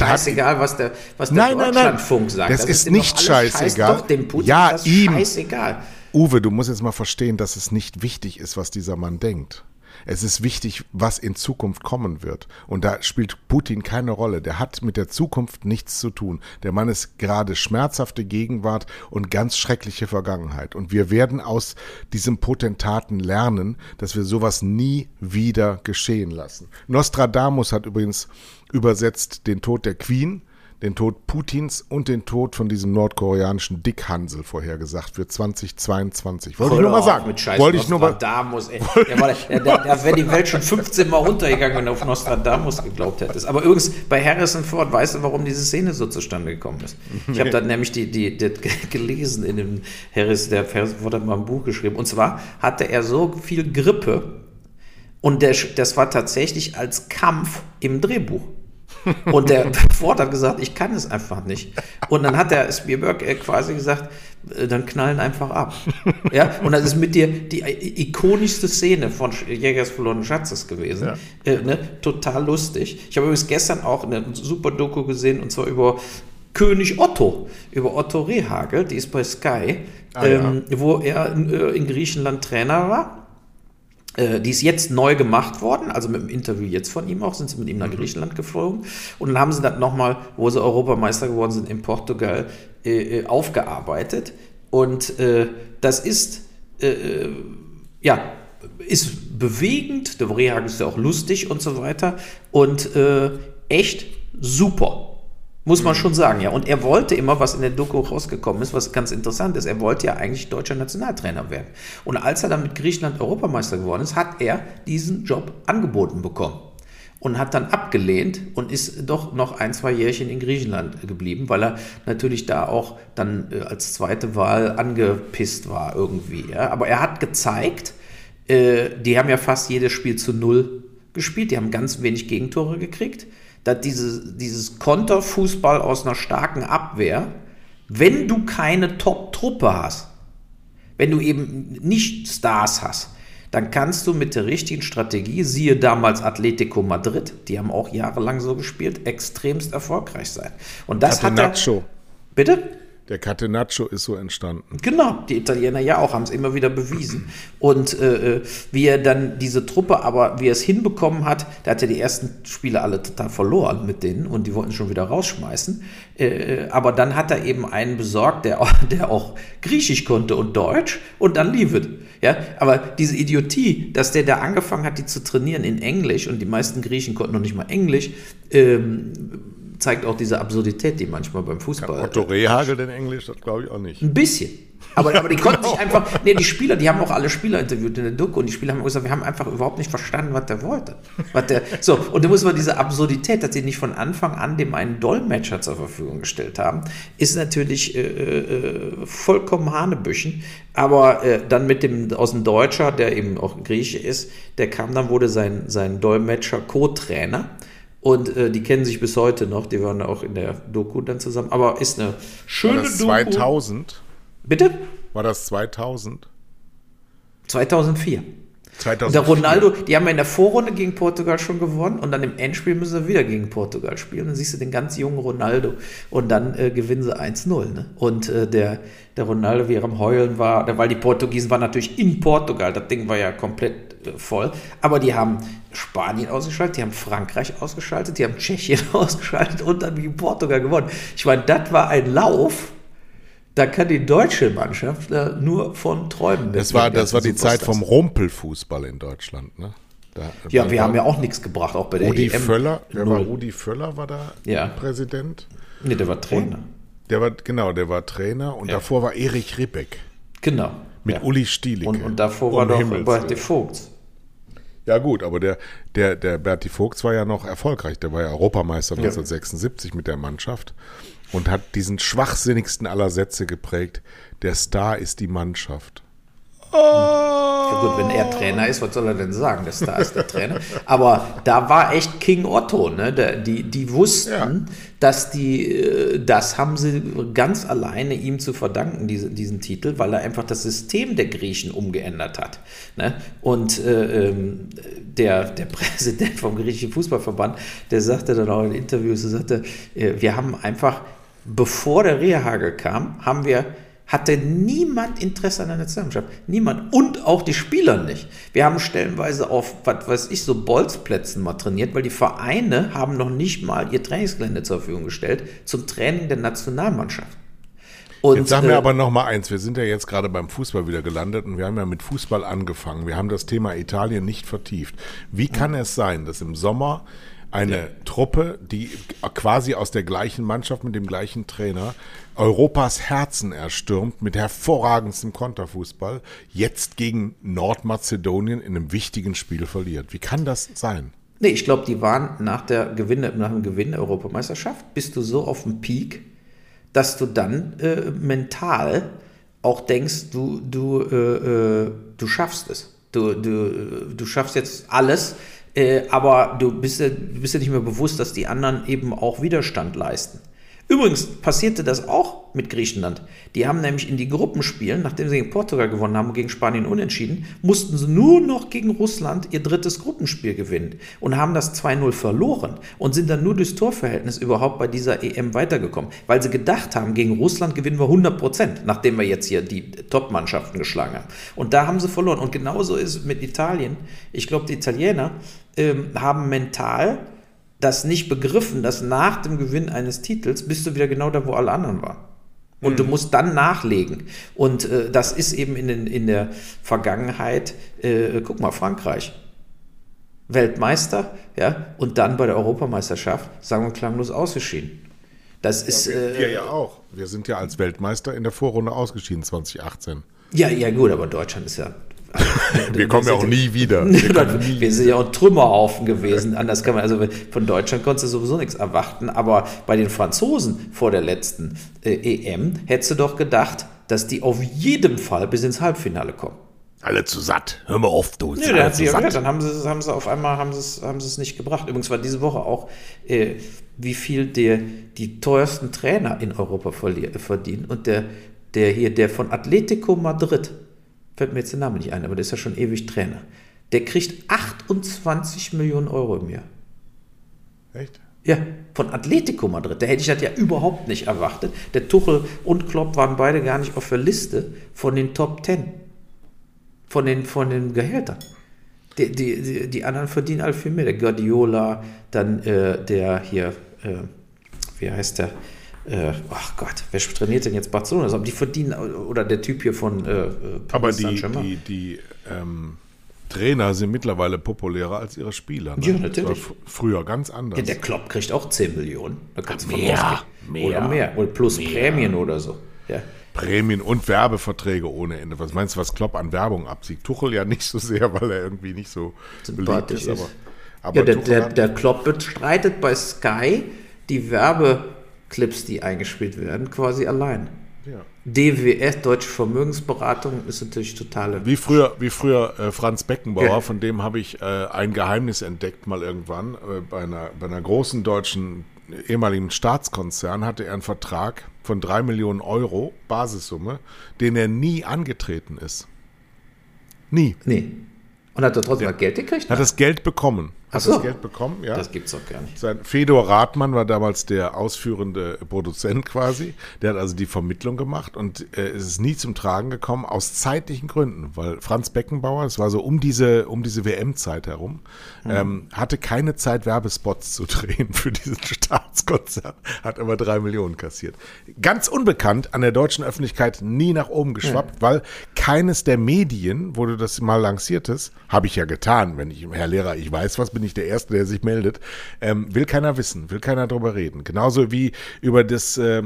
hat. Scheißegal, was der, was der nein, Deutschlandfunk nein, nein. sagt. Das, das ist, ist nicht scheißegal. Scheiß dem Putin ja, ihm. Scheißegal. Uwe, du musst jetzt mal verstehen, dass es nicht wichtig ist, was dieser Mann denkt. Es ist wichtig, was in Zukunft kommen wird. Und da spielt Putin keine Rolle. Der hat mit der Zukunft nichts zu tun. Der Mann ist gerade schmerzhafte Gegenwart und ganz schreckliche Vergangenheit. Und wir werden aus diesem Potentaten lernen, dass wir sowas nie wieder geschehen lassen. Nostradamus hat übrigens übersetzt den Tod der Queen den Tod Putins und den Tod von diesem nordkoreanischen Dickhansel vorhergesagt für 2022. Wollte Hol ich nur mal sagen. Mit Scheiß Wollte ich nur mal. Nostradamus, ey. Ja, da, da wäre die Welt schon 15 Mal runtergegangen, wenn du auf Nostradamus geglaubt hättest. Aber übrigens, bei Harrison Ford, weißt du, warum diese Szene so zustande gekommen ist? Ich habe dann nämlich die, die, die, gelesen in dem Harris, der Harrison Ford hat mal ein Buch geschrieben. Und zwar hatte er so viel Grippe und der, das war tatsächlich als Kampf im Drehbuch. Und der Ford hat gesagt, ich kann es einfach nicht. Und dann hat der Spielberg äh, quasi gesagt, äh, dann knallen einfach ab. Ja, und das ist mit dir die ikonischste Szene von Jägers verlorenen Schatzes gewesen. Ja. Äh, ne? Total lustig. Ich habe übrigens gestern auch eine super Doku gesehen und zwar über König Otto, über Otto Rehagel, die ist bei Sky, ah, ähm, ja. wo er in, äh, in Griechenland Trainer war äh, die ist jetzt neu gemacht worden, also mit dem Interview jetzt von ihm auch, sind sie mit ihm nach mhm. Griechenland geflogen. Und dann haben sie das nochmal, wo sie Europameister geworden sind, in Portugal äh, äh aufgearbeitet. Und äh, das ist, äh, äh, ja, ist bewegend, der Rehag ist ja auch lustig und so weiter. Und echt super. Muss man mhm. schon sagen, ja. Und er wollte immer, was in der Doku rausgekommen ist, was ganz interessant ist, er wollte ja eigentlich deutscher Nationaltrainer werden. Und als er dann mit Griechenland Europameister geworden ist, hat er diesen Job angeboten bekommen. und hat dann abgelehnt und ist doch noch ein, zwei Jährchen in Griechenland geblieben, weil er natürlich da auch dann äh, als zweite Wahl angepisst war irgendwie. Ja. Aber er hat gezeigt, äh, die haben ja fast jedes Spiel zu null gespielt, die haben ganz wenig Gegentore gekriegt. Da diese, dieses Konterfußball aus einer starken Abwehr, wenn du keine Top-Truppe hast, wenn du eben nicht Stars hast, dann kannst du mit der richtigen Strategie, siehe damals Atletico Madrid, die haben auch jahrelang so gespielt, extremst erfolgreich sein. Und das Catenaccio. hat er, Bitte? Der Catenaccio ist so entstanden. Genau, die Italiener ja auch, haben es immer wieder bewiesen. Und äh, äh, wie er dann diese Truppe, aber wie er es hinbekommen hat, der hat ja die ersten Spiele alle total verloren mit denen und die wollten schon wieder rausschmeißen. Äh, äh aber dann hat er eben einen besorgt, der, der auch Griechisch konnte und Deutsch und dann lief es. Ja, aber diese Idiotie, dass der da angefangen hat, die zu trainieren in Englisch und die meisten Griechen konnten noch nicht mal Englisch, ähm, zeigt auch diese Absurdität, die manchmal beim Fußball. Kann Otto Rehagel denn Englisch? Das glaube ich auch nicht. Ein bisschen. Aber, aber die konnten sich einfach, nee, die Spieler, die haben auch alle Spieler interviewt in der Doku und die Spieler haben gesagt, wir haben einfach überhaupt nicht verstanden, was der wollte. Was der, so, und da muss man diese Absurdität, dass sie nicht von Anfang an dem einen Dolmetscher zur Verfügung gestellt haben, ist natürlich äh, äh, vollkommen Hanebüchen. Aber äh, dann mit dem, aus dem Deutscher, der eben auch Grieche ist, der kam dann, wurde sein, sein Dolmetscher Co-Trainer. Und äh, die kennen sich bis heute noch, die waren auch in der Doku dann zusammen. Aber ist eine schöne War das Doku. 2000? Bitte? War das 2000? 2004. 2004. Und der Ronaldo, die haben ja in der Vorrunde gegen Portugal schon gewonnen und dann im Endspiel müssen sie wieder gegen Portugal spielen. Dann siehst du den ganz jungen Ronaldo und dann äh, gewinnen sie 1-0. Ne? Und äh, der, der Ronaldo, wie er am Heulen war, weil die Portugiesen waren natürlich in Portugal, das Ding war ja komplett voll, aber die haben Spanien ausgeschaltet, die haben Frankreich ausgeschaltet, die haben Tschechien ausgeschaltet und dann gegen Portugal gewonnen. Ich meine, das war ein Lauf da kann die deutsche Mannschaft äh, nur von träumen. Das war, das war die Zeit vom Rumpelfußball in Deutschland, ne? Da, ja, wir haben ja auch nichts gebracht, auch bei der Rudi EM. Völler, wer war Rudi Völler war da Ja. Präsident? Nee, der war Trainer. Der war, genau, der war Trainer und Ja. davor war Erich Ribbeck Genau. mit ja. Uli Stielicke. Und, und davor Um war doch Himmels Willen. Vogts. Ja gut, aber der, der, der Berti Vogts war ja noch erfolgreich. Der war ja Europameister 1976 mit der Mannschaft und hat diesen schwachsinnigsten aller Sätze geprägt. Der Star ist die Mannschaft. Ja gut, wenn er Trainer ist, was soll er denn sagen? Der Star ist der Trainer. Aber da war echt King Otto, ne? Die, die wussten, Ja. dass die, äh, das haben sie ganz alleine ihm zu verdanken, diese, diesen Titel, weil er einfach das System der Griechen umgeändert hat. Ne? Und äh, ähm, der, der Präsident vom griechischen Fußballverband, der sagte dann auch in Interviews, er sagte, äh, wir haben einfach, bevor der Rehagel kam, haben wir hatte niemand Interesse an der Nationalmannschaft. Niemand. Und auch die Spieler nicht. Wir haben stellenweise auf, was weiß ich, so Bolzplätzen mal trainiert, weil die Vereine haben noch nicht mal ihr Trainingsgelände zur Verfügung gestellt zum Training der Nationalmannschaft. Und, Jetzt sagen wir äh, aber noch mal eins, wir sind ja jetzt gerade beim Fußball wieder gelandet und wir haben ja mit Fußball angefangen. Wir haben das Thema Italien nicht vertieft. Wie kann es sein, dass im Sommer eine Truppe, die quasi aus der gleichen Mannschaft mit dem gleichen Trainer Europas Herzen erstürmt mit hervorragendstem Konterfußball, jetzt gegen Nordmazedonien in einem wichtigen Spiel verliert? Wie kann das sein? Nee, ich glaube, die waren nach, der Gewinn, nach dem Gewinn der Europameisterschaft, bist du so auf dem Peak, dass du dann äh, mental auch denkst, du, du, äh, äh, du schaffst es. Du, du, du schaffst jetzt alles, äh, aber du bist, ja, du bist ja nicht mehr bewusst, dass die anderen eben auch Widerstand leisten. Übrigens passierte das auch mit Griechenland. Die haben nämlich in die Gruppenspielen, nachdem sie gegen Portugal gewonnen haben und gegen Spanien unentschieden, mussten sie nur noch gegen Russland ihr drittes Gruppenspiel gewinnen und haben das 2-0 verloren und sind dann nur durchs Torverhältnis überhaupt bei dieser EM weitergekommen, weil sie gedacht haben, gegen Russland gewinnen wir 100 Prozent, nachdem wir jetzt hier die Top-Mannschaften geschlagen haben. Und da haben sie verloren. Und genauso ist es mit Italien. Ich glaube, die Italiener ähm, haben mental das nicht begriffen, dass nach dem Gewinn eines Titels bist du wieder genau da, wo alle anderen waren. Und du musst dann nachlegen. Und äh, das ist eben in, den, in der Vergangenheit, äh, guck mal, Frankreich. Weltmeister, ja, und dann bei der Europameisterschaft, sagen wir klanglos ausgeschieden. Das ist. Wir Äh, ja auch. Wir sind ja als Weltmeister in der Vorrunde ausgeschieden 2018. ja, ja, gut, aber Deutschland ist ja wir kommen ja auch nie wieder. Wir, nie wir sind ja auch ein Trümmerhaufen gewesen. Anders kann man, also von Deutschland konntest du sowieso nichts erwarten. Aber bei den Franzosen vor der letzten äh, EM hättest du doch gedacht, dass die auf jeden Fall bis ins Halbfinale kommen. Alle zu satt. Hör mal auf, du. Nee, dann, ja, dann haben sie, haben sie auf einmal haben sie haben sie es nicht gebracht. Übrigens war diese Woche auch, äh, wie viel der, die teuersten Trainer in Europa verdienen. Und der, der hier, der von Atletico Madrid, fällt mir jetzt der Name nicht ein, aber der ist ja schon ewig Trainer. Der kriegt 28 Millionen Euro im Jahr. Echt? Ja, von Atletico Madrid. Da hätte ich das ja überhaupt nicht erwartet. Der Tuchel und Klopp waren beide gar nicht auf der Liste von den Top Ten von den, von den Gehältern. Die, die, die, anderen verdienen alle viel mehr. Der Guardiola, dann äh, der hier, äh, wie heißt der? Äh, ach Gott, wer trainiert denn jetzt Barcelona? Also, die verdienen, oder der Typ hier von äh, Aber die, die, die ähm, Trainer sind mittlerweile populärer als ihre Spieler. Ne? Ja, natürlich. früher ganz anders. Ja, der Klopp kriegt auch 10 Millionen. Da kannst mehr, mehr, Oder mehr. Oder plus mehr. Prämien oder so. Ja. Prämien und Werbeverträge ohne Ende. Was meinst du, was Klopp an Werbung abzieht? Tuchel ja nicht so sehr, weil er irgendwie nicht so beliebt ist. Aber, aber ja, der, der, der Klopp bestreitet bei Sky die Werbeclips, die eingespielt werden, quasi allein. Ja. DWS, Deutsche Vermögensberatung, ist natürlich total. Wie früher, wie früher äh, Franz Beckenbauer, ja. von dem habe ich äh, ein Geheimnis entdeckt, mal irgendwann. Äh, bei, einer, bei einer großen deutschen ehemaligen Staatskonzern hatte er einen Vertrag von drei Millionen Euro Basissumme, den er nie angetreten ist. Nie. Nee. Und hat er trotzdem ja. Geld gekriegt? Hat das Geld bekommen. Hat so. das Geld bekommen, ja. Das gibt's doch gar nicht. Sein Fedor Rathmann war damals der ausführende Produzent quasi. Der hat also die Vermittlung gemacht und äh, es ist nie zum Tragen gekommen aus zeitlichen Gründen, weil Franz Beckenbauer, es war so um diese, um diese WM-Zeit herum, mhm. ähm, hatte keine Zeit, Werbespots zu drehen für diesen Staatskonzert, hat aber drei Millionen kassiert. Ganz unbekannt an der deutschen Öffentlichkeit nie nach oben geschwappt, mhm. weil keines der Medien, wo du das mal lanciertest, habe ich ja getan, wenn ich, Herr Lehrer, ich weiß was, bin ich der Erste, der sich meldet, ähm, will keiner wissen, will keiner drüber reden. Genauso wie über das, äh,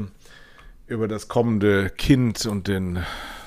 über das kommende Kind und den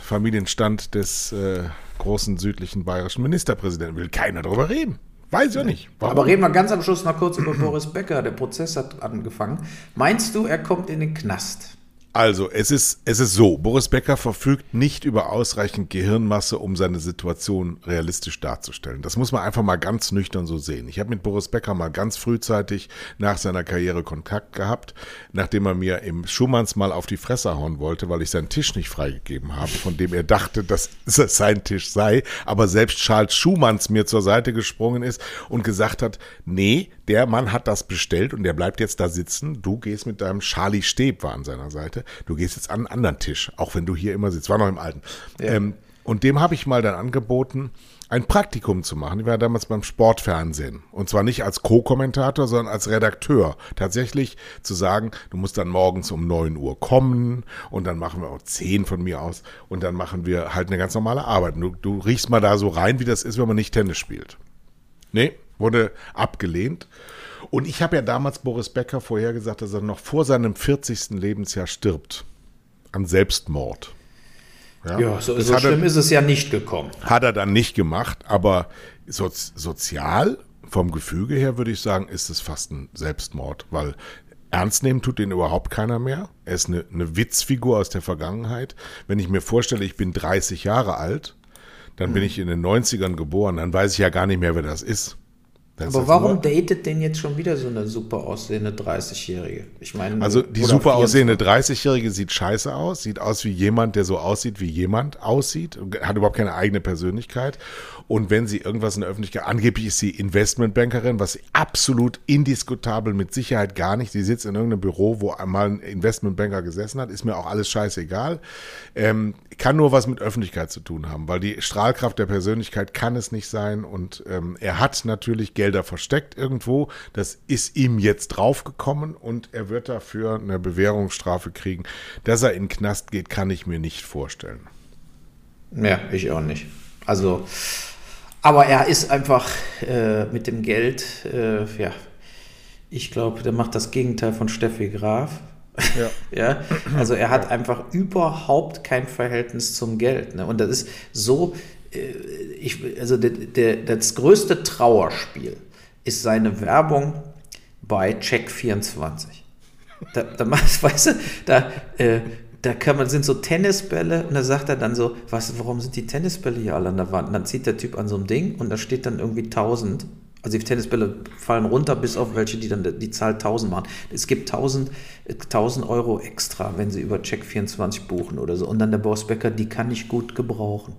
Familienstand des äh, großen südlichen bayerischen Ministerpräsidenten will keiner drüber reden. Weiß ja nicht. Warum? Aber reden wir ganz am Schluss noch kurz über Boris Becker. Der Prozess hat angefangen. Meinst du, er kommt in den Knast? Also, es ist, es ist so, Boris Becker verfügt nicht über ausreichend Gehirnmasse, um seine Situation realistisch darzustellen. Das muss man einfach mal ganz nüchtern so sehen. Ich habe mit Boris Becker mal ganz frühzeitig nach seiner Karriere Kontakt gehabt, nachdem er mir im Schumanns mal auf die Fresse hauen wollte, weil ich seinen Tisch nicht freigegeben habe, von dem er dachte, dass es sein Tisch sei, aber selbst Charles Schumanns mir zur Seite gesprungen ist und gesagt hat, nee, der Mann hat das bestellt und der bleibt jetzt da sitzen, du gehst mit deinem Charlie Steb war an seiner Seite du gehst jetzt an einen anderen Tisch, auch wenn du hier immer sitzt, war noch im alten. Ja. Ähm, und dem habe ich mal dann angeboten, ein Praktikum zu machen. Ich war damals beim Sportfernsehen. Und zwar nicht als Co-Kommentator, sondern als Redakteur. Tatsächlich zu sagen, du musst dann morgens um 9 Uhr kommen und dann machen wir auch 10 von mir aus und dann machen wir halt eine ganz normale Arbeit. Du, du riechst mal da so rein, wie das ist, wenn man nicht Tennis spielt. Nee, wurde abgelehnt. Und ich habe ja damals Boris Becker vorhergesagt, dass er noch vor seinem 40. Lebensjahr stirbt. An Selbstmord. Ja, ja so, so schlimm er, ist es ja nicht gekommen. Hat er dann nicht gemacht, aber so, sozial, vom Gefüge her würde ich sagen, ist es fast ein Selbstmord, weil ernst nehmen tut ihn überhaupt keiner mehr. Er ist eine, eine Witzfigur aus der Vergangenheit. Wenn ich mir vorstelle, ich bin 30 Jahre alt, dann bin hm. ich in den 90ern geboren, dann weiß ich ja gar nicht mehr, wer das ist. Das Aber warum nur? datet denn jetzt schon wieder so eine super aussehende 30-Jährige? Ich meine, also die super aussehende 30-Jährige sieht scheiße aus, sieht aus wie jemand, der so aussieht, wie jemand aussieht, hat überhaupt keine eigene Persönlichkeit. Und wenn sie irgendwas in der Öffentlichkeit, angeblich ist sie Investmentbankerin, was absolut indiskutabel mit Sicherheit gar nicht. Sie sitzt in irgendeinem Büro, wo einmal ein Investmentbanker gesessen hat, ist mir auch alles scheißegal. Ähm, kann nur was mit Öffentlichkeit zu tun haben, weil die Strahlkraft der Persönlichkeit kann es nicht sein. Und ähm, er hat natürlich Geld Gelder versteckt irgendwo. Das ist ihm jetzt draufgekommen und er wird dafür eine Bewährungsstrafe kriegen. Dass er in den Knast geht, kann ich mir nicht vorstellen. Ja, ich auch nicht. Also, aber er ist einfach äh, mit dem Geld, äh, ja, ich glaube, der macht das Gegenteil von Steffi Graf. Ja. ja. Also er hat einfach überhaupt kein Verhältnis zum Geld. Ne? Und das ist so ich, also der, der, das größte Trauerspiel ist seine Werbung bei Check24. Da, da weißt du, da, äh, da kann man, sind so Tennisbälle und da sagt er dann so, was, warum sind die Tennisbälle hier alle an der Wand? Und dann zieht der Typ an so einem Ding und da steht dann irgendwie 1000. Also die Tennisbälle fallen runter, bis auf welche, die dann die Zahl 1000 machen. Es gibt 1000, 1000 Euro extra, wenn sie über Check24 buchen oder so. Und dann der Bossbäcker, die kann ich gut gebrauchen.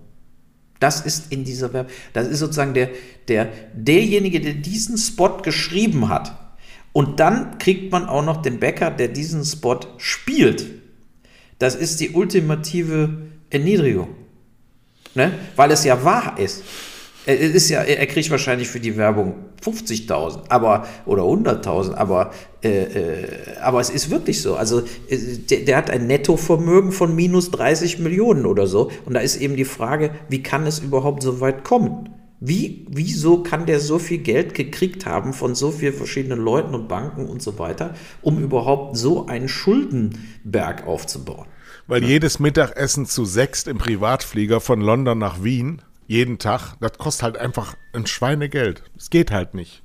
Das ist in dieser Werbung. Das ist sozusagen der, der, derjenige, der diesen Spot geschrieben hat. Und dann kriegt man auch noch den Bäcker, der diesen Spot spielt. Das ist die ultimative Erniedrigung. Ne? Weil es ja wahr ist. Er, ist ja, er kriegt wahrscheinlich für die Werbung 50.000 aber, oder 100.000, aber, äh, äh, aber es ist wirklich so. Also äh, der, der, hat ein Nettovermögen von minus 30 Millionen oder so. Und da ist eben die Frage, wie kann es überhaupt so weit kommen? Wie, wieso kann der so viel Geld gekriegt haben von so vielen verschiedenen Leuten und Banken und so weiter, um überhaupt so einen Schuldenberg aufzubauen? Weil ja. jedes Mittagessen zu sechst im Privatflieger von London nach Wien, jeden Tag, das kostet halt einfach ein Schweinegeld. Es geht halt nicht.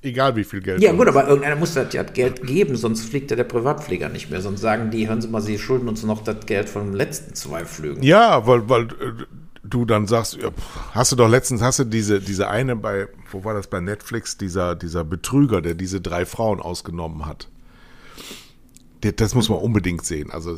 Egal wie viel Geld. Ja, gut, aber irgendeiner muss das ja Geld geben, sonst fliegt ja der Privatflieger nicht mehr. Sonst sagen die, hören Sie mal, Sie schulden uns noch das Geld von den letzten zwei Flügen. Ja, weil, weil äh, du dann sagst, hast du doch letztens, hast du diese, diese eine bei, wo war das bei Netflix, dieser, dieser Betrüger, der diese drei Frauen ausgenommen hat. Das muss man unbedingt sehen. Also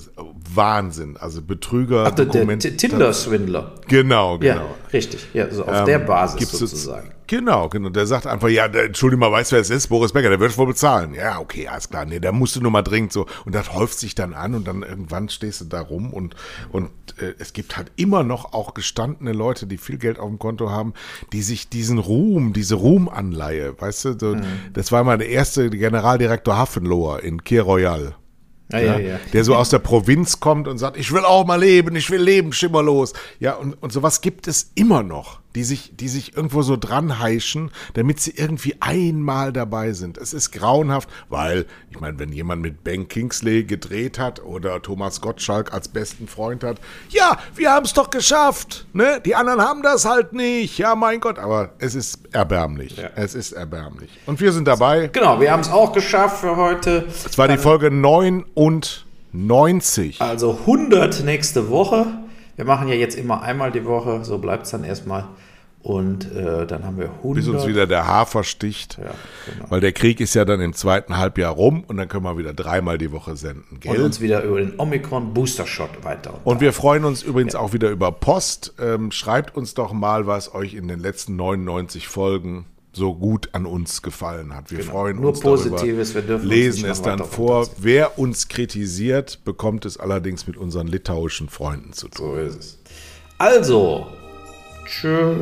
Wahnsinn. Also Betrüger. Ach, der, der Tinder-Swindler. Genau, genau. Ja, richtig. Ja, also auf ähm, der Basis sozusagen. Genau, genau. Der sagt einfach, ja, der, Entschuldigung mal, weißt du, wer es ist? Boris Becker, der wird wohl bezahlen. Ja, okay, alles klar. Nee, der musste nur mal dringend so. Und das häuft sich dann an und dann irgendwann stehst du da rum und, und äh, es gibt halt immer noch auch gestandene Leute, die viel Geld auf dem Konto haben, die sich diesen Ruhm, diese Ruhmanleihe, weißt du, so, mhm. das war mal der erste Generaldirektor Hafenloher in Kier Royal. Ja, ja, ja, Der so aus der Provinz kommt und sagt, ich will auch mal leben, ich will leben, schimmerlos. Ja, und, und sowas gibt es immer noch die sich, die sich irgendwo so dran heischen, damit sie irgendwie einmal dabei sind. Es ist grauenhaft, weil, ich meine, wenn jemand mit Ben Kingsley gedreht hat oder Thomas Gottschalk als besten Freund hat, ja, wir haben es doch geschafft, ne? Die anderen haben das halt nicht, ja, mein Gott, aber es ist erbärmlich. Ja. Es ist erbärmlich. Und wir sind dabei. Genau, wir haben es auch geschafft für heute. Es war die Folge 99. Also 100 nächste Woche. Wir machen ja jetzt immer einmal die Woche, so bleibt es dann erstmal. Und äh, dann haben wir 100. Bis uns wieder der Hafer sticht. Ja, genau. Weil der Krieg ist ja dann im zweiten Halbjahr rum und dann können wir wieder dreimal die Woche senden. Gell? Und uns wieder über den Omikron Booster Shot weiter. Und, und wir freuen uns übrigens ja. auch wieder über Post. Ähm, schreibt uns doch mal, was euch in den letzten 99 Folgen so gut an uns gefallen hat. Wir genau. freuen Nur uns Positives, darüber, wir dürfen lesen es dann vor. Wer uns kritisiert, bekommt es allerdings mit unseren litauischen Freunden zu tun. So ist es. Also, Tschüss.